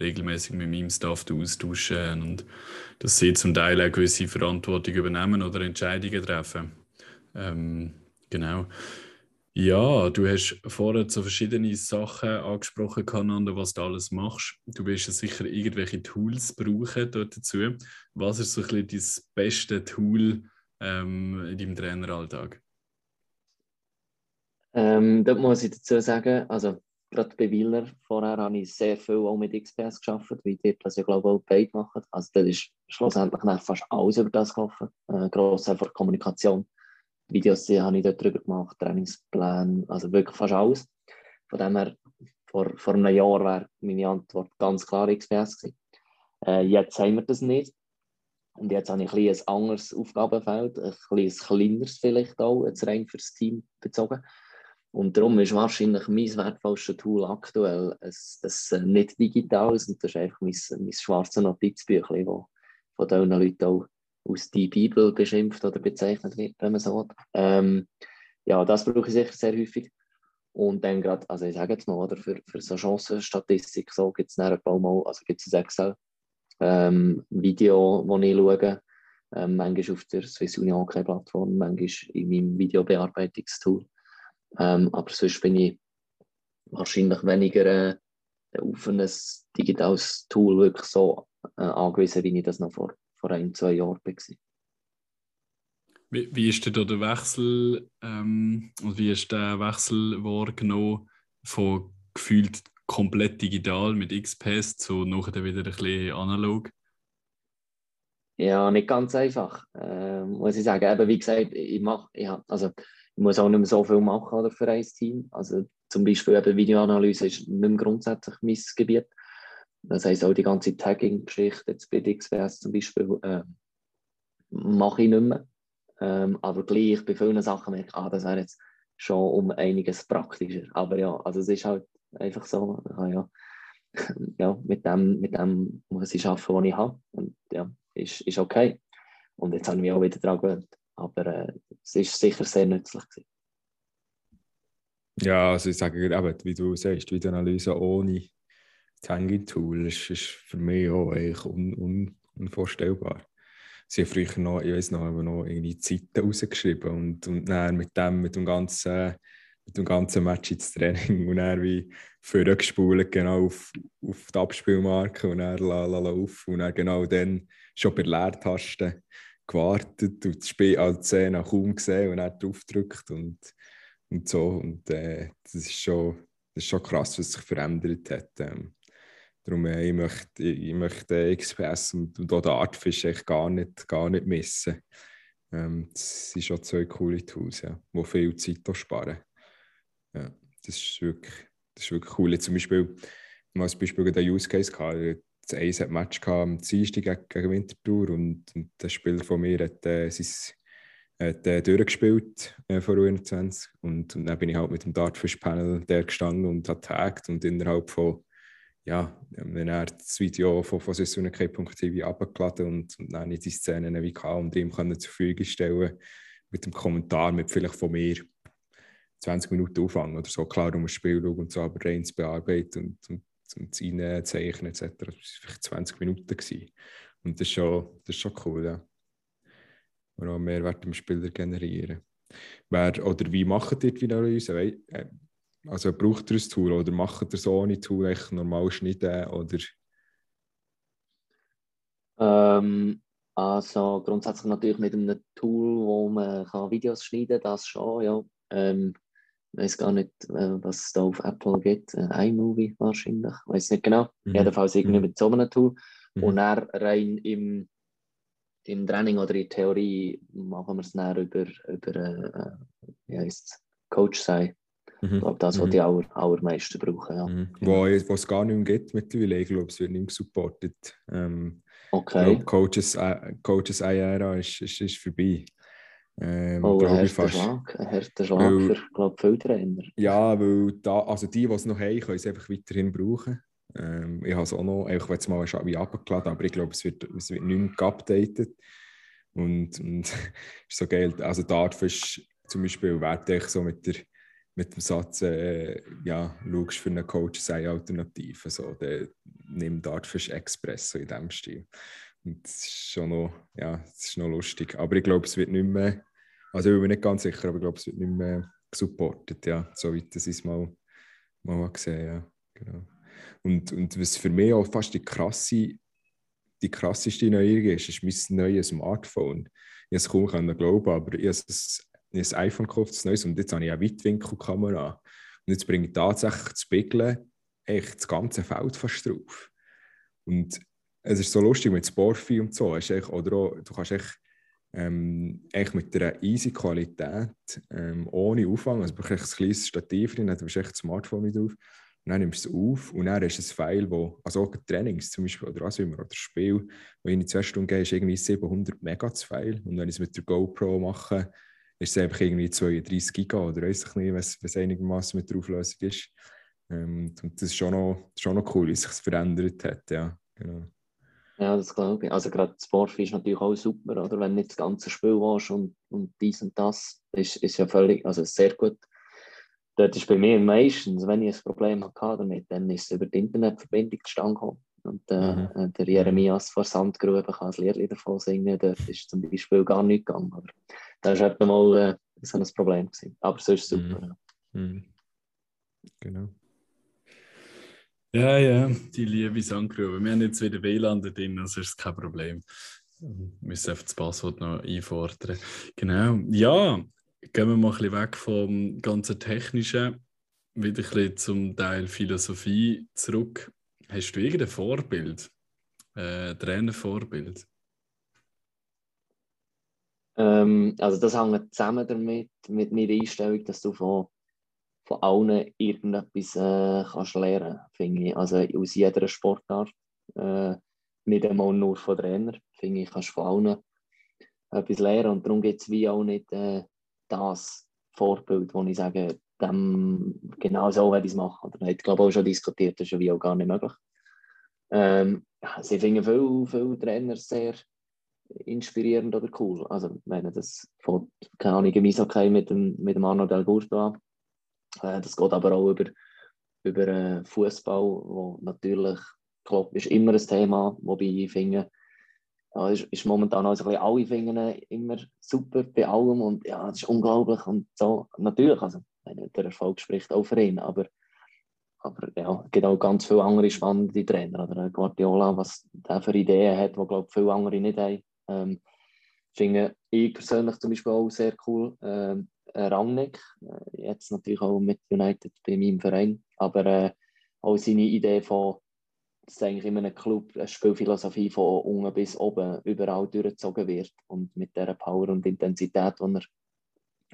regelmäßig mit meinem Staff austauschen und dass sie zum Teil auch gewisse Verantwortung übernehmen oder Entscheidungen treffen. Ähm, genau. Ja, du hast vorher so verschiedene Sachen angesprochen, Kananda, was du alles machst. Du wirst ja sicher irgendwelche Tools brauchen dort dazu. Was ist so ein bisschen das beste Tool ähm, in deinem Traineralltag? Ähm, da muss ich dazu sagen, also gerade bei Wieler vorher habe ich sehr viel auch mit XPS geschafft, wie die das ja glaube ich auch beide machen. Also das ist schlussendlich fast alles über das gelaufen. Äh, gross einfach Kommunikation. Videos die habe ich dort drüber gemacht, Trainingspläne, also wirklich fast alles. Von dem her, vor, vor einem Jahr wäre meine Antwort ganz klar XPS gewesen. Äh, jetzt haben wir das nicht. Und jetzt habe ich ein, ein anderes Aufgabenfeld, ein, ein kleineres vielleicht auch, jetzt rein für das Team bezogen. Und darum ist wahrscheinlich mein wertvollstes Tool aktuell ein, ein nicht digitales und das ist einfach mein, mein schwarzes Notizbüchlein, das von diesen Leuten auch aus die Bibel beschimpft oder bezeichnet wird, wenn man so will. Ähm, ja, das brauche ich sicher sehr häufig. Und dann gerade, also ich sage jetzt mal, oder, für, für so Chancenstatistik so gibt es ein paar Mal, also gibt es ein Excel, ähm, das ich schaue, ähm, manchmal auf der Swiss Union Plattform, manchmal in meinem Videobearbeitungstool. Ähm, aber sonst bin ich wahrscheinlich weniger äh, auf ein digitales Tool wirklich so äh, angewiesen, wie ich das noch vor, vor ein, zwei Jahren war. Wie, wie ist der Wechsel, ähm, und wie ist der Wechsel wahrgenommen von gefühlt komplett digital mit XPS zu nachher wieder ein bisschen analog? Ja, nicht ganz einfach, äh, muss ich sagen. Aber wie gesagt, ich, mach, ich, also, ich muss auch nicht mehr so viel machen oder, für ein Team. Also, zum Beispiel eben Videoanalyse ist nicht mehr grundsätzlich mein Gebiet. Das heisst, auch die ganze Tagging-Geschichte jetzt bei XPS zum Beispiel äh, mache ich nicht mehr. Ähm, aber gleich bei vielen Sachen merke ich, ah, das wäre jetzt schon um einiges praktischer. Aber ja, also es ist halt einfach so, ah, ja, (laughs) ja, mit, dem, mit dem muss ich arbeiten, was ich habe. Und ja, ist, ist okay. Und jetzt habe ich mich auch wieder daran gewöhnt. Aber äh, es ist sicher sehr nützlich. Gewesen. Ja, also ich sage eben, wie du sagst, Videoanalyse ohne Hanging-Tool ist, ist für mich auch eigentlich un, un, unvorstellbar sie haben früher noch, ich weiß noch, noch irgendwie Zeiten rausgeschrieben und, und dann mit dem, mit dem ganzen, mit dem ganzen Match ins Training und dann wie vorgespult, genau auf, auf die Abspielmarke und dann la, la, la auf und dann genau dann schon bei Leertaste gewartet und das Spiel als Szene kaum gesehen und dann draufgedrückt und, und so und äh, das ist schon das ist schon krass, was sich verändert hat. Ähm, Darum, äh, ich möchte, ich möchte XPS und, und auch den Artfish echt gar nicht, gar nicht missen. Ähm, das sind schon zwei coole Tools, ja, die viel Zeit sparen. Ja, das ist wirklich, das ist wirklich cool. Zum Beispiel, als Beispiel den Use Case gehabt, das Eis hat Match am Dienstag gegen, Winterthur und, und der Spieler von mir hat, äh, sein, hat äh, durchgespielt äh, vor U21 und, und dann bin ich halt mit dem Dartfish Panel der gestanden und hat tagged und innerhalb von ja, wenn er das Video von, von sessunek.tv abgeladen und, und dann die Szenen wie kann und ihm können zur Verfügung stellen mit dem Kommentar, mit vielleicht von mir. 20 Minuten Aufwand oder so, klar um das Spiel und so, aber rein zu bearbeiten und, und, und zu reinzeichnen etc. Das war vielleicht 20 Minuten. Gewesen. Und das ist schon, das ist schon cool, ja. Und auch Mehrwert im Spieler generieren. Wer, oder wie macht ihr die Analyse? Äh, also braucht ihr ein Tool oder macht ihr so ohne Tool echt normal schneiden oder? Ähm, also grundsätzlich natürlich mit einem Tool, wo man Videos schneiden kann, das schon, ja. Ähm, ich weiß gar nicht, äh, was es da auf Apple gibt. Äh, iMovie wahrscheinlich, ich weiß nicht genau. Mhm. Jedenfalls irgendwie mhm. mit so einem Tool. Mhm. Und dann rein im, im Training oder in Theorie machen wir es dann über, über äh, wie heißt es, Coach sein. Mhm. Ich glaube, das, was mhm. die aller, allermeisten brauchen. Ja. Mhm. Wo, es gar nicht mehr gibt mittlerweile, ich glaube, es wird nicht mehr supported. Ähm, okay. Ich glaube, Coaches, Coaches IRA ist, ist, ist vorbei. Ähm, oh, ein harter Schlag, ein harter Schlag weil, für glaub, viele Trainer. Ja, weil da, also die, die es noch haben, können es einfach weiterhin brauchen. Ähm, ich habe es auch noch, ich habe jetzt mal wie abgeladen, aber ich glaube, es wird, es wird nicht mehr geupdatet. Und, und (laughs) ist so geil, also Dartfish zum Beispiel werde ich so mit der mit dem Satz, äh, ja, schaust für einen Coach sei Alternative, so, der nimmt Dartfish Express so in diesem Stil. Das ist schon noch, ja, das ist noch lustig. Aber ich glaube, es wird nicht mehr, also ich bin mir nicht ganz sicher, aber ich glaube, es wird nicht mehr gesupportet, ja, so wie das ist mal, mal gesehen, ja, genau. Und, und was für mich auch fast die krasse, die krasseste Neuerung ist, ist mein neues Smartphone. Ich es kaum glauben, aber ich habe ein iPhone gekauft, das Neues, und jetzt habe ich eine Weitwinkelkamera. Und jetzt bringe ich tatsächlich das Spiegeln echt das ganze Feld fast drauf. Und es ist so lustig mit Sportfi und so. Ist echt, oder auch, du kannst echt, ähm, echt mit einer easy Qualität, ähm, ohne Aufwand, also du brauchst ein kleines Stativ drin, dann hast du echt das Smartphone mit drauf, Und dann nimmst du es auf und dann ist es ein File, wo, also auch Trainings zum Beispiel, oder was immer, oder Spiel, wo ich in zwei Stunden gehe, ist irgendwie 700 Mega das File. Und wenn ich es mit der GoPro mache, ist es einfach irgendwie 32 Giga oder weiß ich nicht, was es einigermaßen mit der Auflösung ist. Ähm, und das ist schon noch, schon noch cool, wie sich es verändert hat, ja. Genau. Ja, das glaube ich. Also gerade Sport ist natürlich auch super, oder? Wenn du nicht das ganze Spiel warst und, und dies und das, ist, ist ja völlig, also sehr gut dort ist bei mir meistens, wenn ich ein Problem hatte damit, dann ist es über die Internetverbindung zustande gekommen. Und äh, mhm. Äh, der Jeremias vor Sandgrube kann ein Lied davon singen, dort ist zum Beispiel gar nicht gegangen. Aber das war etwa mal äh, so ein Problem. Gewesen. Aber ist es super. Mhm. Ja. Mhm. Genau. Ja, ja, die liebe Sandgrube. Wir haben jetzt wieder WLAN da drin, also ist kein Problem. Wir müssen einfach das Passwort noch einfordern. Genau. Ja, gehen wir mal ein bisschen weg vom ganzen Technischen, wieder ein bisschen zum Teil Philosophie zurück. Hast du irgendein Vorbild, äh, Trainervorbild? Ähm, also das hängt zusammen damit, mit meiner Einstellung, dass du von, von allen irgendetwas äh, kannst lernen finde ich. Also aus jeder Sportart, äh, nicht einmal nur von Trainer, finde ich, kannst von allen etwas lernen und darum gibt es wie auch nicht äh, das Vorbild, wo ich sage, dem, genau so werde ich es machen. Oder ich glaube auch schon diskutiert, das ist ja wie auch gar nicht möglich. Ähm, sie finden viele, viele Trainer sehr inspirierend oder cool. Also, wenn das von, keine Ahnung, im Eishockey mit dem, mit dem Arno Del Gusto an. Äh, das geht aber auch über, über äh, Fußball, wo natürlich, Klopp ist immer ein Thema, wobei ich finde, ja, ist, ist momentan also alle finden immer super bei allem und ja, das ist unglaublich und so. Natürlich, also der Erfolg spricht auch für ihn, aber, aber ja, es gibt auch ganz viele andere spannende Trainer. Oder Guardiola, was der für Ideen hat, die glaube viele andere nicht haben. Ähm, finde ich persönlich zum Beispiel auch sehr cool. Ähm, Rangnick, äh, jetzt natürlich auch mit United bei meinem Verein, aber äh, auch seine Idee von dass eigentlich in einem Club eine Spielphilosophie von unten bis oben überall durchgezogen wird und mit der Power und Intensität, die er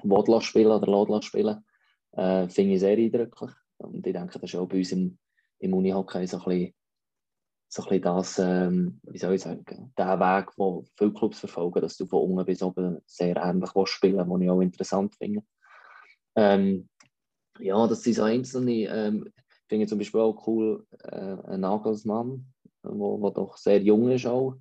will spielen oder lässt spielen, äh, finde ich sehr eindrücklich. Und ich denke, das ist auch bei uns im, im Unihockey so ein bisschen, so ein bisschen das, ähm, wie soll ich sagen, der Weg, den viele Clubs verfolgen, dass du von unten bis oben sehr ähnlich spielen willst, was ich auch interessant finde. Ähm, ja, das sind so einzelne. Ähm, finde zum Beispiel auch cool, äh, Nagelsmann, wo doch sehr jung ist auch,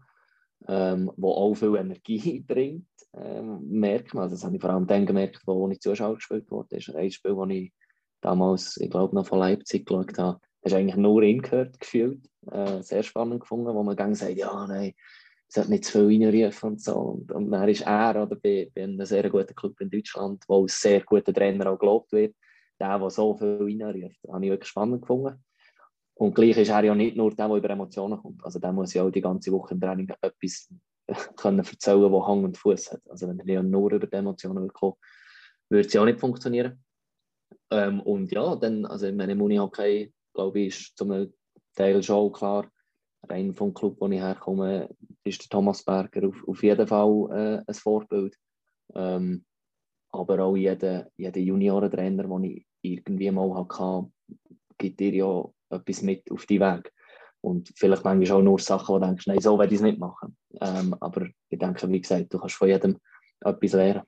ähm, wo auch viel Energie (laughs) bringt, ähm, merkt man. Also das habe ich vor allem dann gemerkt, wo ich Zuschauer gespielt wurde. Das ist ein Spiel, das ich damals, ich glaube, noch von Leipzig geschaut habe. Das ist eigentlich nur ihn gehört, gefühlt. Äh, sehr spannend gefunden, wo man dann sagt, ja, nein, es hat nicht zu viel reinrufen und so. Und, und dann ist er oder bei, bei einem sehr guten Club in Deutschland, wo als sehr guter Trainer auch gelobt wird, der, der so viel reinruft. Das habe ich wirklich spannend gefunden. Und gleich ist er ja nicht nur der, der über Emotionen kommt. Also der muss ja auch die ganze Woche im Training etwas (laughs) können erzählen, das Hand und Fuß hat. Also wenn er ja nur über die Emotionen kommen, würde es ja auch nicht funktionieren. Ähm, und ja, dann, also in meinem Uni-Hockey, glaube ich, ist zum Teil schon klar, rein vom Club, wo ich herkomme, ist der Thomas Berger auf, auf jeden Fall äh, ein Vorbild. Ähm, aber auch jeder, jeder Juniorentrainer, den ich irgendwie mal hatte, gibt dir ja etwas mit auf die Weg. Und vielleicht manchmal auch nur Sachen, wo du denkst, nein, so werde ich es nicht machen. Ähm, aber ich denke, wie gesagt, du kannst von jedem etwas lernen.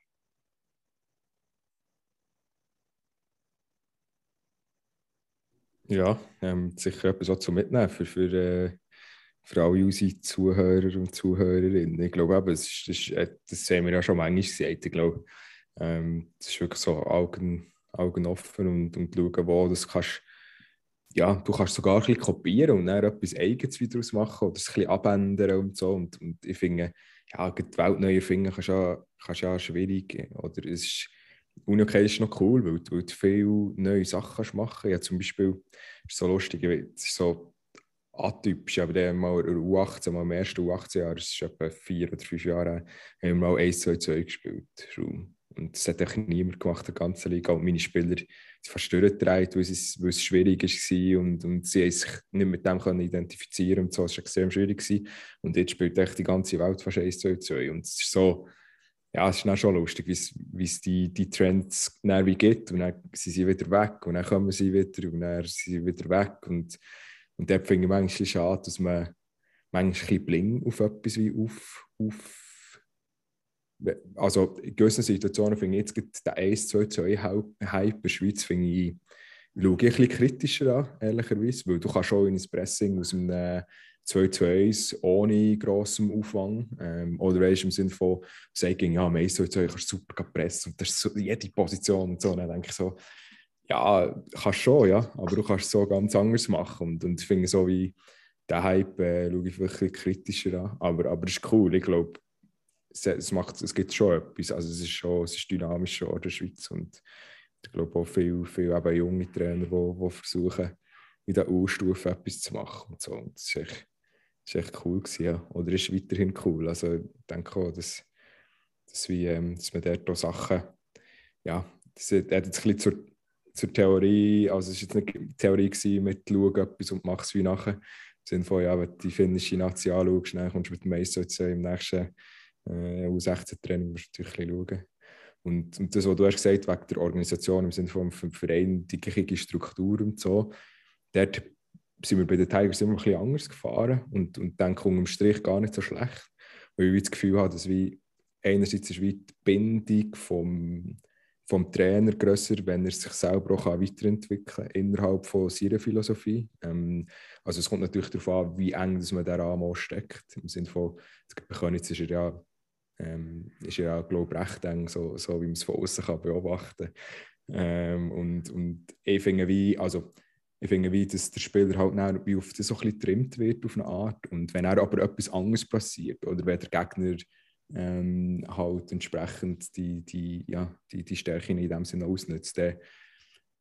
Ja, ähm, sicher etwas auch zu mitnehmen für, für, äh, für alle unsere Zuhörer und Zuhörerinnen. Ich glaube, eben, das, ist, das, ist, äh, das sehen wir ja schon manchmal gesagt. Ich glaube, ähm, das ist wirklich so Augen, Augen offen und, und schauen, wo das kannst. Ja, du kannst sogar ein bisschen kopieren und dann etwas Eigenes wieder daraus machen oder es ein bisschen abändern und so. Und, und ich finde, ja, die Welt neu erfinden kannst ja, kannst ja schwierig. Oder es ist, Unihockey ist noch cool, weil, weil du viele neue Sachen machen kannst. Ja, zum Beispiel, ist so lustig, es ist so atypisch, aber dann mal U18, mal im ersten U18-Jahr, das ist etwa vier oder fünf Jahre, haben wir mal 1, 2, 2 gespielt. Und das hat auch niemand gemacht, der ganze Liga. Und meine Spieler sind fast durchgedreht, weil es, weil es schwierig war und, und sie sich nicht mit dem können identifizieren und so. Es war extrem schwierig. Gewesen. Und jetzt spielt echt die ganze Welt fast 1 2 2. Und es ist so, ja, es ist dann schon lustig, wie es die, die Trends dann wie gibt. Und dann sind sie wieder weg und dann kommen sie wieder und dann sind sie wieder weg. Und, und dort finde ich manchmal schade, dass man manchmal ein bling auf etwas wie auf, auf also in gewissen Situationen finde ich jetzt den 1-2-2-Hype in der Schweiz finde ich, schaue ich ein bisschen kritischer an, ehrlicherweise, weil du kannst schon in ein Pressing aus einem 2 zu 1 ohne grossem Aufwand. Ähm, oder weißt du, im Sinne von, sagen, ja, am 1 zu 2 kannst du super pressen und das ist so jede Position und so. dann denke ich so, ja, kannst schon, ja, aber du kannst es so ganz anders machen. Und, und ich finde so wie der Hype äh, schaue ich wirklich kritischer an. Aber, aber es ist cool, ich glaube, es, es, macht, es gibt schon etwas. Also es ist schon, es ist dynamisch schon in der Schweiz und ich glaube auch viele, viele junge Trainer, die, die versuchen, in der U-Stufe etwas zu machen und so. Und das ist echt, das ist echt cool gewesen, ja. Oder ist weiterhin cool. Also ich denke auch, dass, dass, wie, ähm, dass man dort auch Sachen, ja, das hat jetzt ein bisschen zur, zur Theorie, also es war jetzt nicht Theorie gewesen, mit «Schau etwas und mach es wie nachher». Im Sinne von, ja, wenn du die finnische Nazi anschaust, dann kommst du mit dem Meister im nächsten äh, U16-Training, musst du natürlich schauen. Und, und das, was du hast gesagt wegen der Organisation im Sinne von vom Verein, die gleiche Struktur und so, dort sind wir bei den Tigers immer ein bisschen anders gefahren und, und denke unterm Strich gar nicht so schlecht. Weil ich das Gefühl habe, dass wie einerseits ist wie die Bindung vom, vom Trainer grösser, wenn er sich selber auch weiterentwickeln kann innerhalb von seiner Philosophie. Ähm, also es kommt natürlich darauf an, wie eng dass man da Rahmen steckt. Im Sinne von, bei ist ja, ähm, ist er ja glaube ich, recht eng, so, so wie man es von außen beobachten kann. Ähm, und, und ich finde wie, also ich finde, wie, dass der Spieler halt wie auf das so ein bisschen getrimmt wird auf eine Art. Und wenn er aber etwas anderes passiert oder wenn der Gegner ähm, halt entsprechend die, die, ja, die, die Stärken in dem Sinne ausnutzt, dann,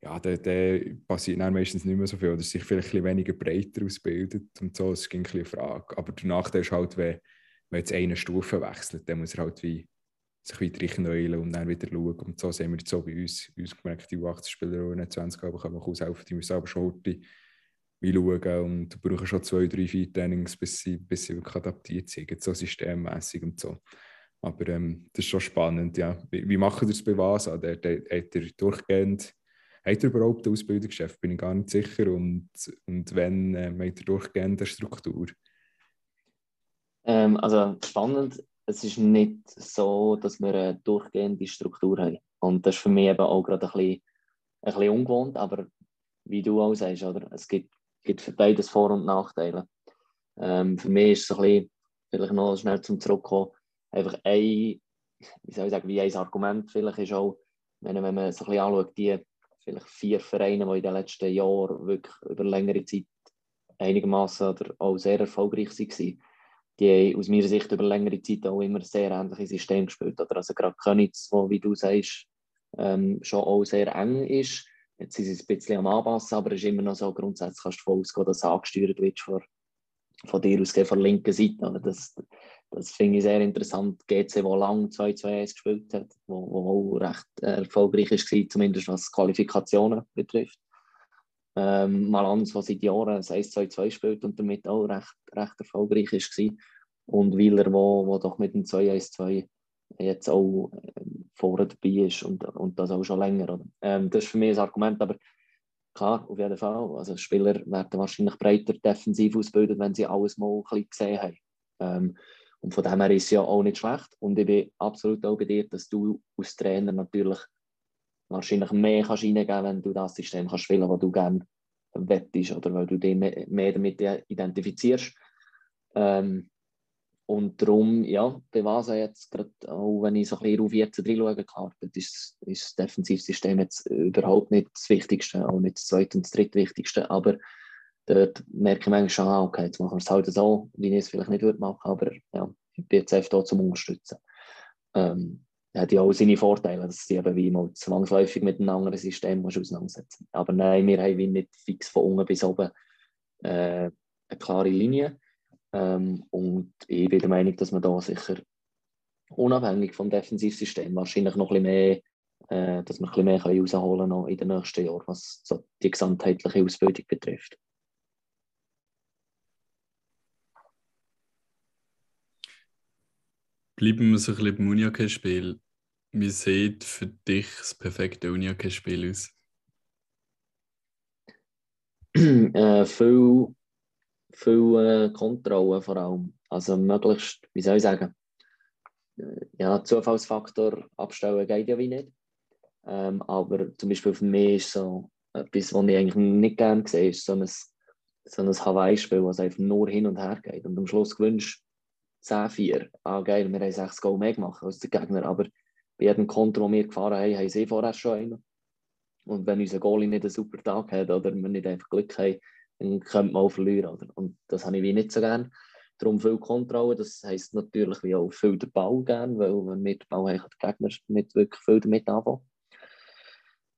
ja, dann, dann passiert dann meistens nicht mehr so viel oder sich vielleicht ein bisschen weniger breiter ausbildet und so. Das ist ein eine Frage. Aber der Nachteil ist halt, wenn, wenn jetzt eine Stufe wechselt, dann muss er halt wie sich wieder knäulen und dann wieder schauen. Und so sehen wir jetzt so bei uns, uns gemerkt, die U18-Spieler, die 20 aber können aushelfen, die müssen aber wie schauen und du brauchst schon zwei, drei, vier Trainings, bis sie, bis sie wirklich adaptiert sind, so systemmäßig und so. Aber ähm, das ist schon spannend, ja. Wie, wie machen das bei Vasa? Der, der, hat er durchgehend, hat er überhaupt ein Ausbildungsgeschäft? Bin ich gar nicht sicher. Und, und wenn ähm, hat er durchgehend eine Struktur? Ähm, also spannend es ist nicht so, dass wir eine durchgehende Struktur haben. Und das ist für mich eben auch gerade ein bisschen, ein bisschen ungewohnt, aber wie du auch sagst, oder? es gibt, gibt für beides Vor- und Nachteile. Ähm, für mich ist es ein bisschen, vielleicht noch schnell zum Zurückkommen, einfach ein, wie soll ich sagen, wie ein Argument vielleicht ist auch, wenn, man so ein bisschen anschaut, die vielleicht vier Vereine, die in den letzten Jahren wirklich über längere Zeit einigermaßen oder auch sehr erfolgreich waren, die haben aus meiner Sicht über längere Zeit auch immer sehr ähnliche Systeme gespielt. Oder also gerade Könitz, wo, wie du sagst, ähm, schon auch sehr eng ist. Jetzt sind sie ein bisschen am Anpassen, aber es ist immer noch so, grundsätzlich kannst du davon ausgehen, dass es angesteuert wird von, von dir aus, von der linken Seite. Oder das, das finde ich sehr interessant. GC, wo lange 2-2-1 gespielt hat, wo, wo auch recht erfolgreich war, zumindest was Qualifikationen betrifft. Ähm, Malans, der seit Jahren ein 1-2-2 spielt und damit auch recht, recht erfolgreich war. Und Wieler, der doch mit dem 2-1-2 jetzt auch ähm, vorne dabei ist und, und das auch schon länger. Ähm, das ist für mich ein Argument, aber klar, auf jeden Fall. Also Spieler werden wahrscheinlich breiter defensiv ausbilden, wenn sie alles mal ein bisschen gesehen haben. Ähm, und von dem her ist es ja auch nicht schlecht. Und ich bin absolut auch bei dir, dass du als Trainer natürlich wahrscheinlich mehr kannst reingeben wenn du das System kannst spielen kannst, das du gerne wettest oder weil du dich mehr, damit identifizierst. Ähm, und darum, ja, bei Vasa jetzt gerade, auch wenn ich so ein bisschen auf jetzt reinschaue, klar, ist, ist das Defensivsystem jetzt überhaupt nicht das Wichtigste, auch nicht das zweite und das drittwichtigste, aber dort merke ich manchmal schon, ah, okay, jetzt machen wir es halt so, wie ich es vielleicht nicht würde machen, aber ja, ich bin jetzt einfach da zum Unterstützen. Ähm, hat ja auch seine Vorteile, dass sie eben wie mal zwangsläufig mit einem anderen System auseinandersetzen Aber nein, wir haben wie nicht fix von unten bis oben äh, eine klare Linie. Ähm, und ich bin der Meinung, dass man da sicher unabhängig vom Defensivsystem wahrscheinlich noch ein bisschen mehr, äh, dass man ein bisschen mehr rausholen kann in den nächsten Jahren, was so die gesamtheitliche Ausbildung betrifft. Bleiben wir so ein bisschen beim Unihockey-Spiel. Wie sieht für dich das perfekte Unihockey-Spiel aus? (clears throat) äh, viel, viel äh, Kontrolle vor allem. Also möglichst, wie soll ich sagen, äh, ja, Zufallsfaktor abstellen geht ja wie nicht. Ähm, aber zum Beispiel für mich ist so etwas, was ich eigentlich nicht gerne sehe, ist so ein, so ein Hawaii-Spiel, was einfach nur hin und her geht. Und am Schluss gewünscht 10-4. Ah, geil, wir haben 6 Goal mehr gemacht als der Gegner. Aber bei jedem Konto, den wir gefahren haben, haben sie vorher schon einen. Und wenn unser Goalie nicht einen super Tag hat oder wir nicht einfach Glück haben, dann könnte man auch verlieren. Oder? Und das habe ich wie nicht so gerne. Darum viel Kontrolle. Das heisst natürlich auch viel den Ball gerne, weil wenn wir den Ball haben, kann der Gegner nicht wirklich viel damit anfangen.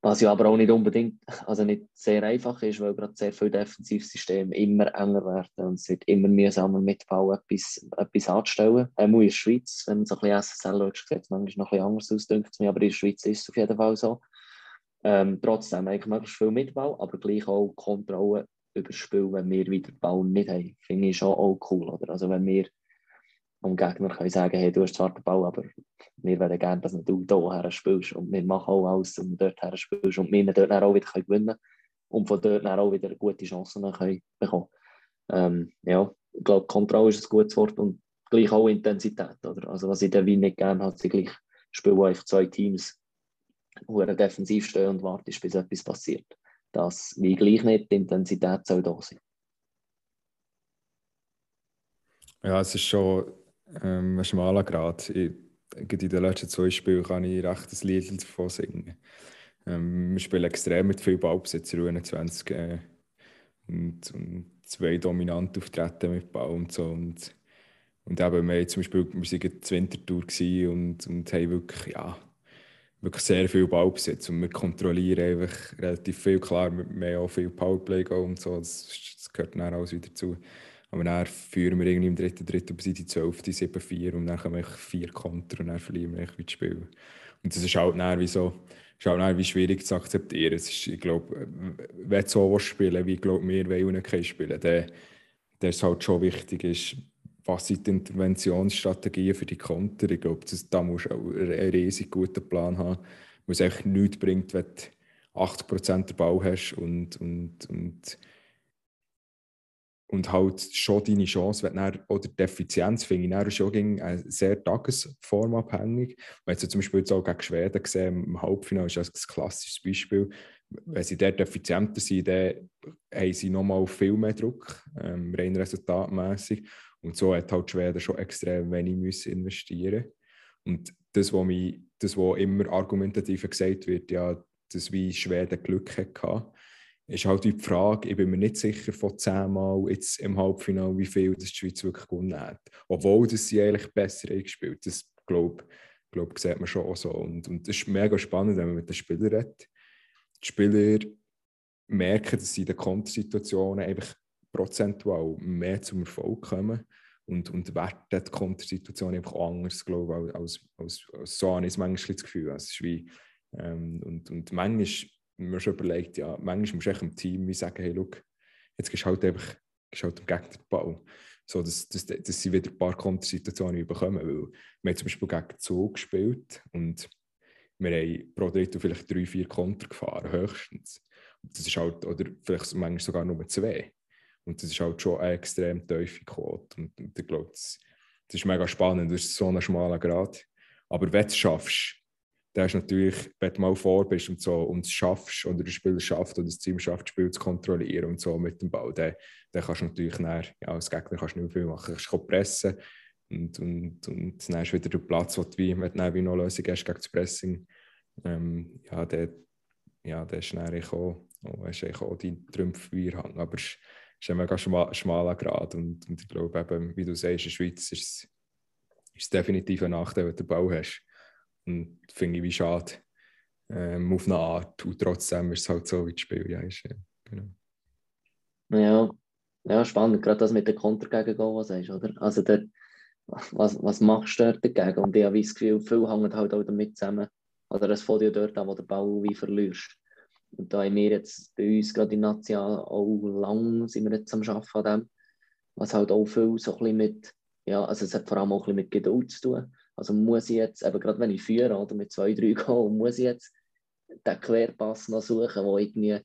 Was ja aber auch nicht unbedingt, also nicht sehr einfach ist, weil gerade sehr viele Defensivsysteme immer enger werden und es wird immer mühsamer mit Ball etwas, etwas anzustellen. Auch in der Schweiz, wenn man so ein bisschen SSL sieht manchmal noch ein bisschen anders aus, denkt es mir, aber in der Schweiz ist es auf jeden Fall so. Ähm, trotzdem eigentlich möglichst viel mit Ball, aber gleich auch Kontrolle über das Spiel, wenn wir wieder den nicht haben. Finde ich schon auch cool. Oder? Also wenn wir am Gegner können sagen, hey, du hast zwar den Ball, aber wir wollen gerne, dass du hier spielst und wir machen auch alles, um dort her spielst und wir dort auch wieder gewinnen können und von dort auch wieder gute Chancen bekommen ähm, Ja, ich glaube, Kontrolle ist ein gutes Wort und gleich auch Intensität. Oder? Also was ich dann wie nicht gerne habe, sind gleich Spiele, wo einfach zwei Teams wo defensiv stehen und warten, bis etwas passiert. Das wie gleich nicht, die Intensität soll da sein. Ja, es ist schon ähm, ein schmaler Grad. in den letzten zwei Spielen kann ich recht ein Lied davon singen. Ähm, wir spielen extrem mit viel Ballbesitz, 21 äh, und, und, zwei dominant auftreten mit Ball und so. Und, und eben, wir, zum Beispiel, wir waren der Wintertour und, und haben wirklich, ja, wirklich sehr viel Ballbesitz und wir kontrollieren einfach relativ viel. Klar, wir haben auch viel Powerplay und so, das, das gehört dann alles wieder dazu. Aber dann führen wir irgendwie im dritten, dritten bis in die zwölfte, sieben, vier und dann kommen wir vier Konter und dann verlieren wir das Spiel. Und das ist halt dann wie so, ist halt dann wie schwierig zu akzeptieren. Es ist, ich glaube, wenn du so spielen wie glaub, wir wollen kein spielen, dann, dann ist halt schon wichtig, ist, was sind die Interventionsstrategien für die Konter. Ich glaube, da musst du einen riesig guten Plan haben, weil es eigentlich nichts bringt, wenn du 80% der Ball hast und, und, und und halt schon deine Chance, wenn dann, oder die Effizienz finde ich dann schon sehr tagesformabhängig. Wenn du zum Beispiel jetzt auch gegen Schweden gesehen im Halbfinale ist das ein klassisches Beispiel. Wenn sie dort effizienter sind, dann haben sie nochmal viel mehr Druck, ähm, rein resultatmäßig. Und so hat halt Schweden schon extrem wenig müssen investieren Und das, was, mich, das, was immer argumentativ gesagt wird, ja, dass wie Schweden Glück hatte, ist halt die Frage, ich bin mir nicht sicher von zehnmal jetzt im Halbfinale, wie viel das die Schweiz wirklich gewonnen hat. Obwohl das sie eigentlich besser gespielt Das glaube glaub, sieht man schon auch so. Und, und das ist mega spannend, wenn man mit den Spielern redet. Die Spieler merken, dass sie in den Kontersituationen einfach prozentual mehr zum Erfolg kommen und, und werten die Kontersituation einfach anders, glaube ich, als, als, als so habe ich manchmal das Gefühl. Es ist wie, ähm, und, und manchmal mir schon überlegt, ja, manchmal musst du im Team sagen, hey, look, jetzt gehst du halt einfach gehst halt Gegner den Ball. So, dass, dass, dass sie wieder ein paar Kontersituationen bekommen. Weil wir haben zum Beispiel gegen Zug gespielt und wir haben pro Drittel vielleicht drei, vier Konter gefahren, höchstens. Und das ist halt, oder vielleicht manchmal sogar nur zwei. Und das ist halt schon eine extrem tiefe Quote. Und, und ich glaube, das, das ist mega spannend, das ist so ein schmaler Grad. Aber wenn du es schaffst, dann ist natürlich, wenn du mal vor bist und so und es schaffst oder der Spieler schafft oder das Team schafft, das Spiel zu kontrollieren und so mit dem Ball, dann, dann kannst du natürlich dann, ja, als Gegner kannst du nicht mehr viel machen. Du kannst pressen und, und, und dann hast du wieder den Platz, wo du wie, wenn du noch Lösung hast gegen das Pressing, ähm, ja, dann, ja, dann ist dann auch, oh, hast du auch deinen Trümpfwehrhang. Aber es ist ein mega schmaler Grad und, und ich glaube eben, wie du sagst, in der Schweiz ist es, ist es definitiv ein Nachteil, wenn du den Ball hast und finde ich wie schade. Ähm, auf eine Art. Und trotzdem ist es halt so, wie das Spiel ja ist. Genau. Ja, ja, spannend. Gerade das mit den Konter gegen Goal, was sagst oder? Also, der, was, was machst du dort dagegen? Und ich habe das Gefühl, viel hängt halt auch damit zusammen. Oder es fängt ja dort an, wo der Ball wie verlierst. Und da haben wir jetzt bei uns gerade in National auch lang sind wir jetzt am Arbeiten an dem. Was halt auch viel so ein bisschen mit, ja, also es hat vor allem auch ein bisschen mit Geduld zu tun Also muss ich jetzt, eben gerade wenn ich führe oder mit zwei, drei (laughs) gehe, muss ich jetzt den Querpass noch suchen, wo irgendwie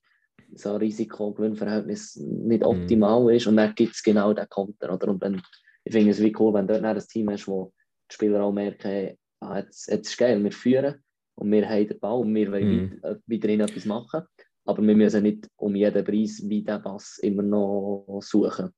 so ein Risiko-Gewinnverhältnis nicht mhm. optimal mm. ist und dann gibt es genau den Konter. Oder? Und wenn, ich finde es wie cool, wenn du dort ein Team hast, wo die Spieler auch merken, ah, jetzt, jetzt ist geil, wir führen und wir haben den Ball und wir wollen mm. weiterhin etwas machen. Aber wir müssen nicht um jeden Preis wie den Pass immer noch suchen.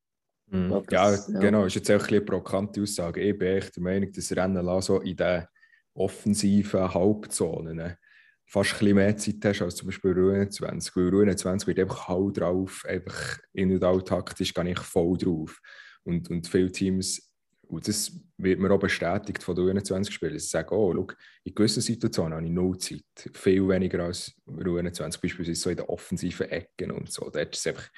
Mm. Glaub, das, ja, ja, genau. Das ist jetzt auch ein eine provokante Aussage. Ich bin echt der Meinung, dass Rennen so in den offensiven Halbzonen ne, fast ein bisschen mehr Zeit hast als zum Beispiel Ruhe 20. Weil Ruhe 20 wird einfach hau drauf, einfach in und out taktisch gehe ich voll drauf. Und, und viele Teams und das wird mir auch bestätigt von den U21-Spielern. Sie sagen, oh, schau, in gewissen Situationen habe ich null Zeit. Viel weniger als U21, beispielsweise so in den offensiven Ecken und so. Dort ist es einfach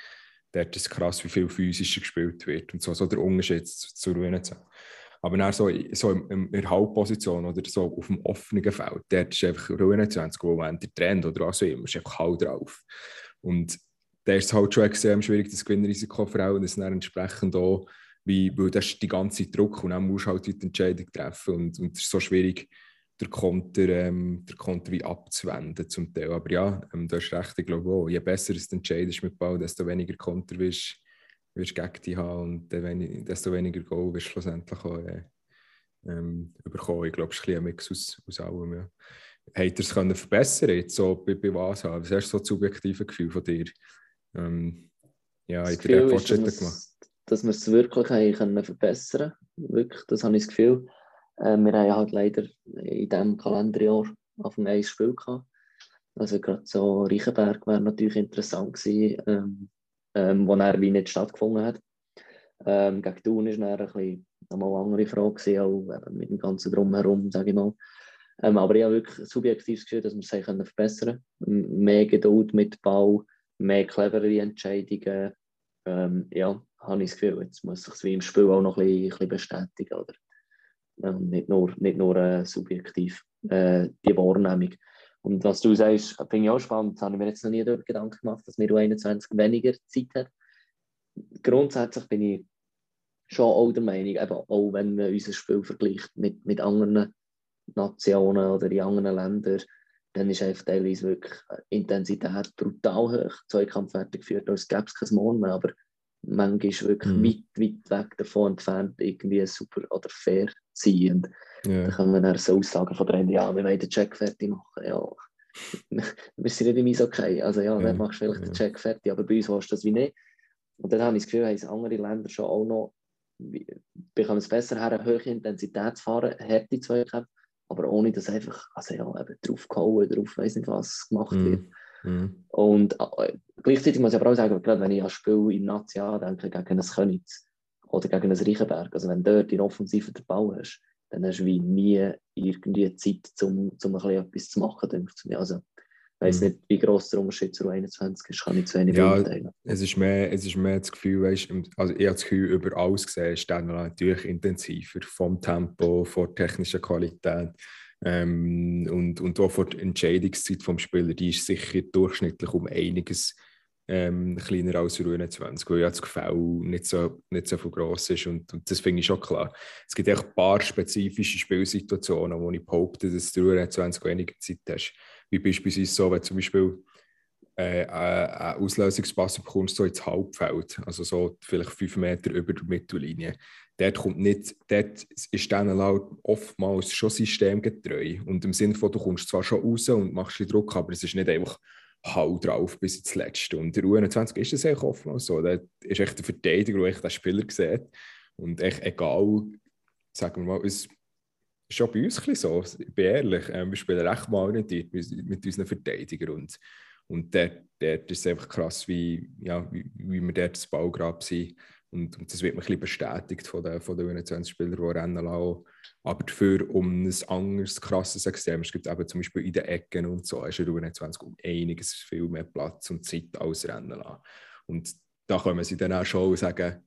dort ist krass, wie viel physischer gespielt wird. Und so, so der Unterschied zur U21. Aber dann so, so in, der Hauptposition oder so auf dem offenen Feld, dort ist einfach U21, wo man der Trend oder was auch immer, ist einfach halt drauf. Und da ist es halt schon extrem schwierig, das Gewinnrisiko für auch, und das dann entsprechend auch wie, weil das ist die ganze Druck und dann musst du halt die Entscheidung treffen und, und es ist so schwierig, der Konter, ähm, der Konter wie abzuwenden zum Teil. Aber ja, ähm, du hast recht, ich glaube auch, je besser es entscheidest mit Ball, desto weniger Konter wirst du gegen dich haben und desto weniger Goal wirst du schlussendlich auch äh, ähm, bekommen. Ich glaube, es ist ein, ein Mix aus, aus allem. Ja. Ihr es können verbessern jetzt so bei, bei was? Was hast du so das subjektive Gefühl von dir? Ähm, ja, habt ihr Fortschritte gemacht? dass wir es wirklich haben können verbessern können. Wirklich, das habe ich das Gefühl. Äh, wir haben halt leider in diesem Kalenderjahr auf dem ein Spiel gehabt. Also gerade so Reichenberg wäre natürlich interessant gewesen, ähm, ähm, wo er wie nicht stattgefunden hat. Ähm, gegen Thun war dann ein bisschen eine andere Frage, gewesen, auch mit dem ganzen Drumherum, sage ich mal. Ähm, aber ich habe wirklich subjektiv das Gefühl, dass wir es können verbessern können. Mehr Geduld mit Bau, mehr clevere Entscheidungen. Ähm, ja, habe ich das Gefühl, jetzt muss sich wie im Spiel auch noch ein bisschen, ein bisschen bestätigen. Oder? Ähm, nicht nur, nicht nur äh, subjektiv äh, die Wahrnehmung. Und was du sagst, finde ich auch spannend, das habe ich mir jetzt noch nie darüber Gedanken gemacht, dass wir U21 weniger Zeit hat. Grundsätzlich bin ich schon auch der Meinung, eben auch wenn man unser Spiel vergleicht mit, mit anderen Nationen oder in anderen Ländern, dann ist einfach teilweise wirklich Intensität brutal hoch. Zweikampfwerte geführt, als gäbe es kein Morgen mehr, aber manchmal ist wirklich mhm. weit, weit weg davon entfernt, irgendwie super oder fair sein. Und yeah. dann können wir dann so Aussagen von der ja, wir wollen den Check fertig machen. Ja, (laughs) wir sind nicht im Eishockey. Also ja, yeah. dann machst du vielleicht yeah. den Check fertig, aber bei uns hast du das wie nicht. Und dann habe ich das Gefühl, haben andere Länder schon auch noch, bekommen es besser her, eine hohe Intensität zu fahren, Härte Zweikämpfe, aber ohne dass einfach, also ja, eben drauf gehauen, drauf, weiß nicht was gemacht mm. wird. Mhm. Und äh, gleichzeitig muss ich aber auch sagen, gerade wenn ich an Spiel im National denke, gegen ein Könitz oder gegen ein Reichenberg, also wenn du dort in Offensive den Ball hast, dann hast du wie nie irgendwie Zeit, um, um etwas zu machen, denke ich. Also, ich weiß mhm. nicht, wie groß der Unterschied zu 21 ist, kann ich zu wenig ja, beurteilen. Es ist, mehr, es ist mehr das Gefühl, weißt, also ich habe das Gefühl, über alles gesehen ist dann natürlich intensiver, vom Tempo, von der technischen Qualität. Ähm, und, und auch vor der Entscheidungszeit des Spielers, die ist sicher durchschnittlich um einiges ähm, kleiner als der U21, weil ja das Gefühl nicht so, nicht so viel gross ist. Und, und das finde ich schon klar. Es gibt echt ein paar spezifische Spielsituationen, wo ich behaupte, dass du U21 weniger Zeit hast. Wie beispielsweise so, wenn zum Beispiel äh, einen Auslösungspass bekommst, so ins Halbfeld, also so vielleicht fünf Meter über der Mittellinie dort kommt nicht, dort ist dann oftmals schon systemgetreu. Und im Sinne von, du kommst zwar schon raus und machst den Druck, aber es ist nicht einfach Hau drauf bis ins Letzte. Und der U21 ist es eigentlich oftmals so. Da ist echt der Verteidiger, der echt den Spieler sieht. Und echt egal, sagen wir mal, es ist schon bei uns ein so, ich bin ehrlich, äh, wir spielen recht mal orientiert mit, unseren Verteidigern. Und, und dort, dort ist es einfach krass, wie, ja, wie, wie wir dort das Ballgrab sind und, und, das wird mir ein bisschen bestätigt von den, von den 21-Spielern, die rennen lassen. Aber dafür um ein anderes, krasses Extrem, es gibt eben zum Beispiel in den Ecken und so, ist der U21 um einiges viel mehr Platz und Zeit als rennen. Und da können sie dann auch schon sagen,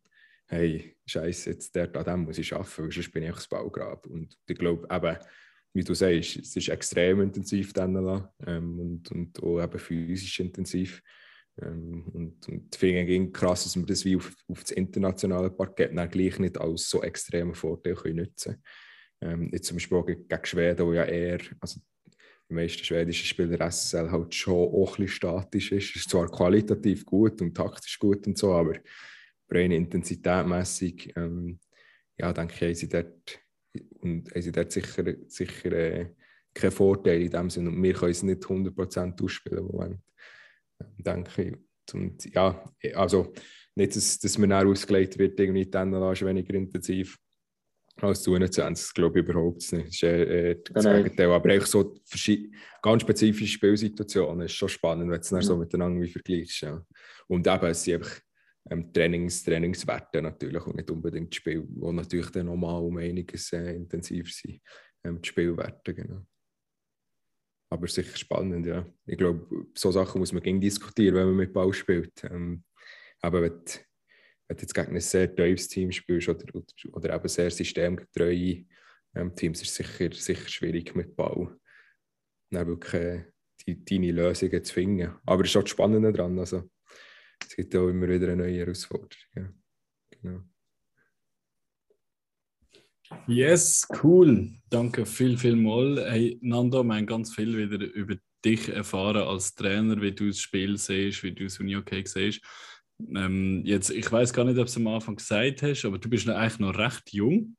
hey, scheiße, jetzt der an dem muss ich arbeiten, weil sonst bin ich das Baugrab. Und ich glaube eben, wie du sagst, es ist extrem intensiv dann ähm, und, und auch eben physisch intensiv. Ähm, und, und ich finde krass, dass wir das wie auf, auf das internationale Parkett dann gleich nicht als so extremen Vorteil nutzen können. Ähm, jetzt zum Beispiel gegen, Schweden, wo ja eher, also die meisten schwedischen Spieler SSL halt schon auch ein bisschen statisch ist. Ist zwar qualitativ gut und taktisch gut und so, aber rein intensitätmässig, ähm, ja, denke ich, haben sie dort, und haben sie dort sicher, sicher äh, keinen Vorteil in dem Sinne. Und wir können es nicht 100% ausspielen im Moment. Denke ich. Und ja, also nicht, dass, dass man dann ausgelegt wird, irgendwie ist weniger intensiv als zu 21, das glaube ich überhaupt nicht. Das ist äh, das nein, Gegenteil. Aber eigentlich so ganz spezifische Spielsituationen ist schon spannend, wenn du es dann so miteinander vergleichst. Ja. Und eben, es sind einfach ähm, Trainings, Trainingswerte natürlich und nicht unbedingt die Spiele, die natürlich dann nochmal um einiges äh, intensiver sind, ähm, die Spielwerte, genau. Aber sicher spannend, ja. Ich glaube, so Sachen muss man gegen diskutieren, wenn man mit Ball spielt. Ähm, aber wenn, wenn du jetzt gegen ein sehr tiefes Team spielst oder, oder eben sehr systemgetreue ähm, Teams, ist es sicher, sicher schwierig mit Ball. Dann wirklich äh, die, deine Lösungen zu finden. Aber es ist auch das Spannende daran. Also, es gibt auch immer wieder eine neue Herausforderung. Ja. Genau. Yes, cool. Danke viel, viel mal. Hey, Nando, wir haben ganz viel wieder über dich erfahren als Trainer, wie du das Spiel siehst, wie du das Uni-Okay siehst. Ähm, jetzt, ich weiß gar nicht, ob du es am Anfang gesagt hast, aber du bist eigentlich noch recht jung.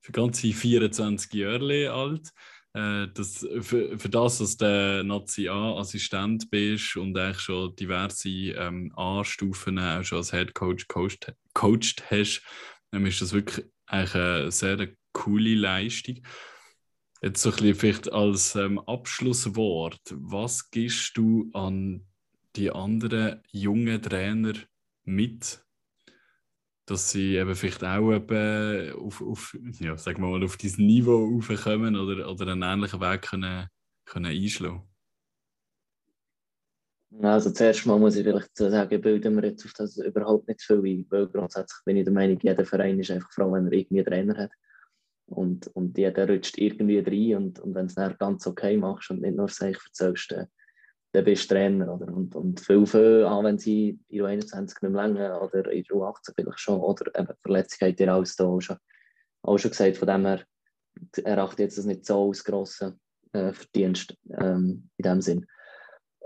Für ganze 24 Jahre alt. Äh, das, für, für das, dass du Nazi A-Assistent bist und eigentlich schon diverse ähm, A-Stufen auch schon als Head Coach coacht, hast, dann ist das wirklich eigentlich eine sehr coole Leistung. Jetzt so ein bisschen vielleicht als ähm, Abschlusswort, was gibst du an die anderen jungen Trainer mit, dass sie eben vielleicht auch eben auf, auf, ja, wir mal, auf dieses Niveau raufkommen oder, oder einen ähnlichen Weg können, können einschlagen also zuerst mal muss ich vielleicht sagen, bilden wir jetzt auf das überhaupt nicht viel ein, weil grundsätzlich bin ich der Meinung, jeder Verein ist einfach froh, wenn er irgendwie einen Trainer hat. Und, und jeder rutscht irgendwie rein und, und wenn es dann ganz okay machst und nicht nur sich erzählst, dann, dann bist du Trainer. Oder? Und, und viel, viel auch wenn sie in U21 nicht mehr länger oder in U18 vielleicht schon, oder eben Verletzungen hat ihr alles da auch schon, auch schon gesagt, von dem her erachte ich jetzt das nicht so als grossen äh, Verdienst ähm, in dem Sinn.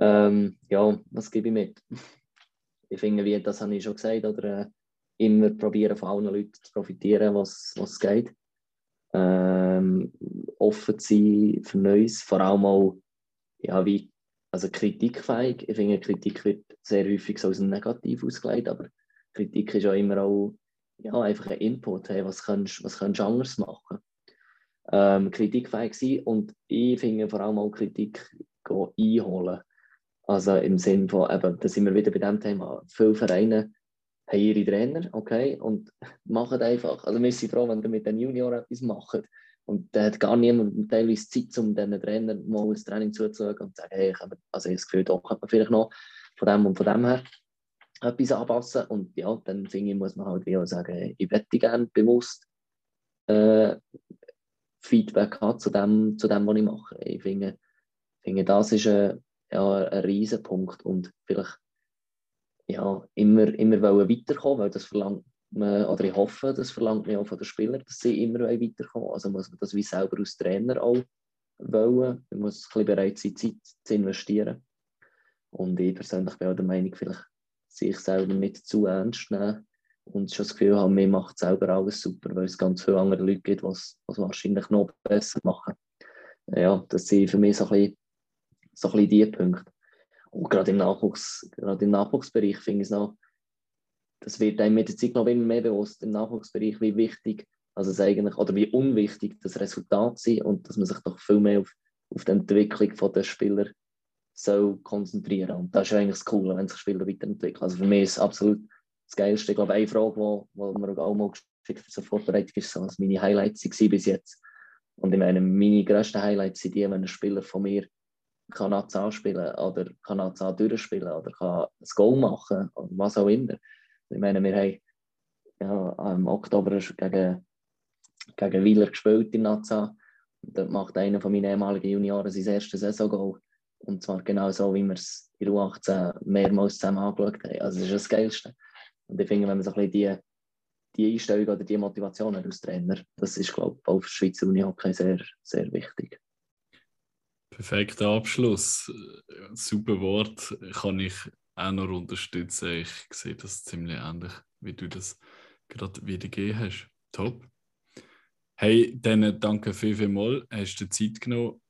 Ähm, ja, was gebe ich mit? Ich finde, wie das habe ich schon gesagt, oder äh, immer probieren von allen Leuten zu profitieren, was, was geht. Ähm, offen sein für Neues, vor allem auch ja, wie, also kritikfähig. Ich finde, Kritik wird sehr häufig so als negativ ausgelegt, aber Kritik ist ja immer auch ja, einfach ein Input. Hey, was kannst was kannst du anders machen? Ähm, kritikfähig sein und ich finde vor allem auch Kritik einholen. Also im Sinn von, eben, da sind wir wieder bei dem Thema, viele Vereine haben ihre Trainer, okay, und (laughs) machen einfach. Also wir sind froh, wenn wir mit den Junioren etwas machen. Und da hat gar niemand teilweise Zeit, um diesen Trainer mal ein Training zuzuschauen und zu sagen, hey, ich habe, also ich habe das Gefühl, da könnte man vielleicht noch von dem und von dem her etwas anpassen. Und ja, dann finde ich, muss man halt wie auch sagen, ich möchte gerne bewusst äh, Feedback haben zu dem, zu dem, was ich mache. Ich finde, finde das ist eine, äh, ja, ein Riesenpunkt und vielleicht ja, immer, immer wollen weil das verlangt man, oder ich hoffe, das verlangt man auch von den Spielern, dass sie immer weiterkommen Also muss man das wie selber als Trainer auch wollen. Man muss ein bisschen bereit sein, Zeit zu investieren. Und ich persönlich bin auch der Meinung, vielleicht sich selber nicht zu ernst nehmen und schon das Gefühl haben, mir macht selber alles super, weil es ganz viele andere Leute gibt, die es wahrscheinlich noch besser machen. Ja, das sind für mich so ein bisschen so ein bisschen die Punkte. Und gerade im, Nachwuchs, gerade im Nachwuchsbereich finde ich es noch, das wird einem mit der Zeit noch immer mehr bewusst, im Nachwuchsbereich, wie wichtig, also es eigentlich, oder wie unwichtig das Resultat ist und dass man sich doch viel mehr auf, auf die Entwicklung der Spieler soll konzentrieren. Und das ist eigentlich das Coole, wenn sich Spieler weiterentwickeln. Also für mich ist es absolut das Geilste. Ich glaube, eine Frage, die mir auch mal geschickt für so Vorbereitung ist, so, was meine Highlights waren bis jetzt. Und ich meine, meine grössten Highlights sind die, wenn ein Spieler von mir kann National spielen oder kann National durchspielen oder kann ein Goal machen oder was auch immer. Ich meine, wir haben ja, im Oktober gegen, gegen Wieler gespielt in Naza. Dort macht einer von meinen ehemaligen Junioren sein erstes Saison-Goal. Und zwar genau so, wie wir es in U18 mehrmals zusammen angeschaut haben. Also das ist das Geilste. Und ich finde, wenn man so ein bisschen die, die Einstellung oder die Motivation als Trainer. Das ist, glaube ich, für Schweizer Unihockey sehr, sehr wichtig. Perfekter Abschluss. Super Wort. Kann ich auch noch unterstützen. Ich sehe das ziemlich ähnlich, wie du das gerade wiedergegeben hast. Top. Hey, dann danke viel, viel mal. Hast du Zeit genommen,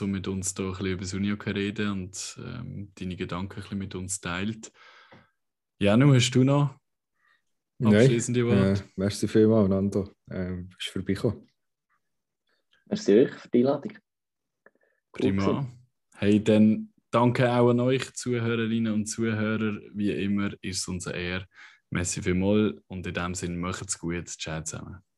um mit uns hier ein bisschen über das Unihockey reden und ähm, deine Gedanken ein bisschen mit uns teilt. Janu, hast du noch abschließende Worte? Äh, merci vielmals, Nando. Ähm, bist vorbeigekommen. Merci euch für die Einladung. Prima. Hey, dann danke auch an euch, Zuhörerinnen und Zuhörer. Wie immer ist es unser Ehr. Merci vielmals und in dem Sinne macht's gut. Ciao zusammen.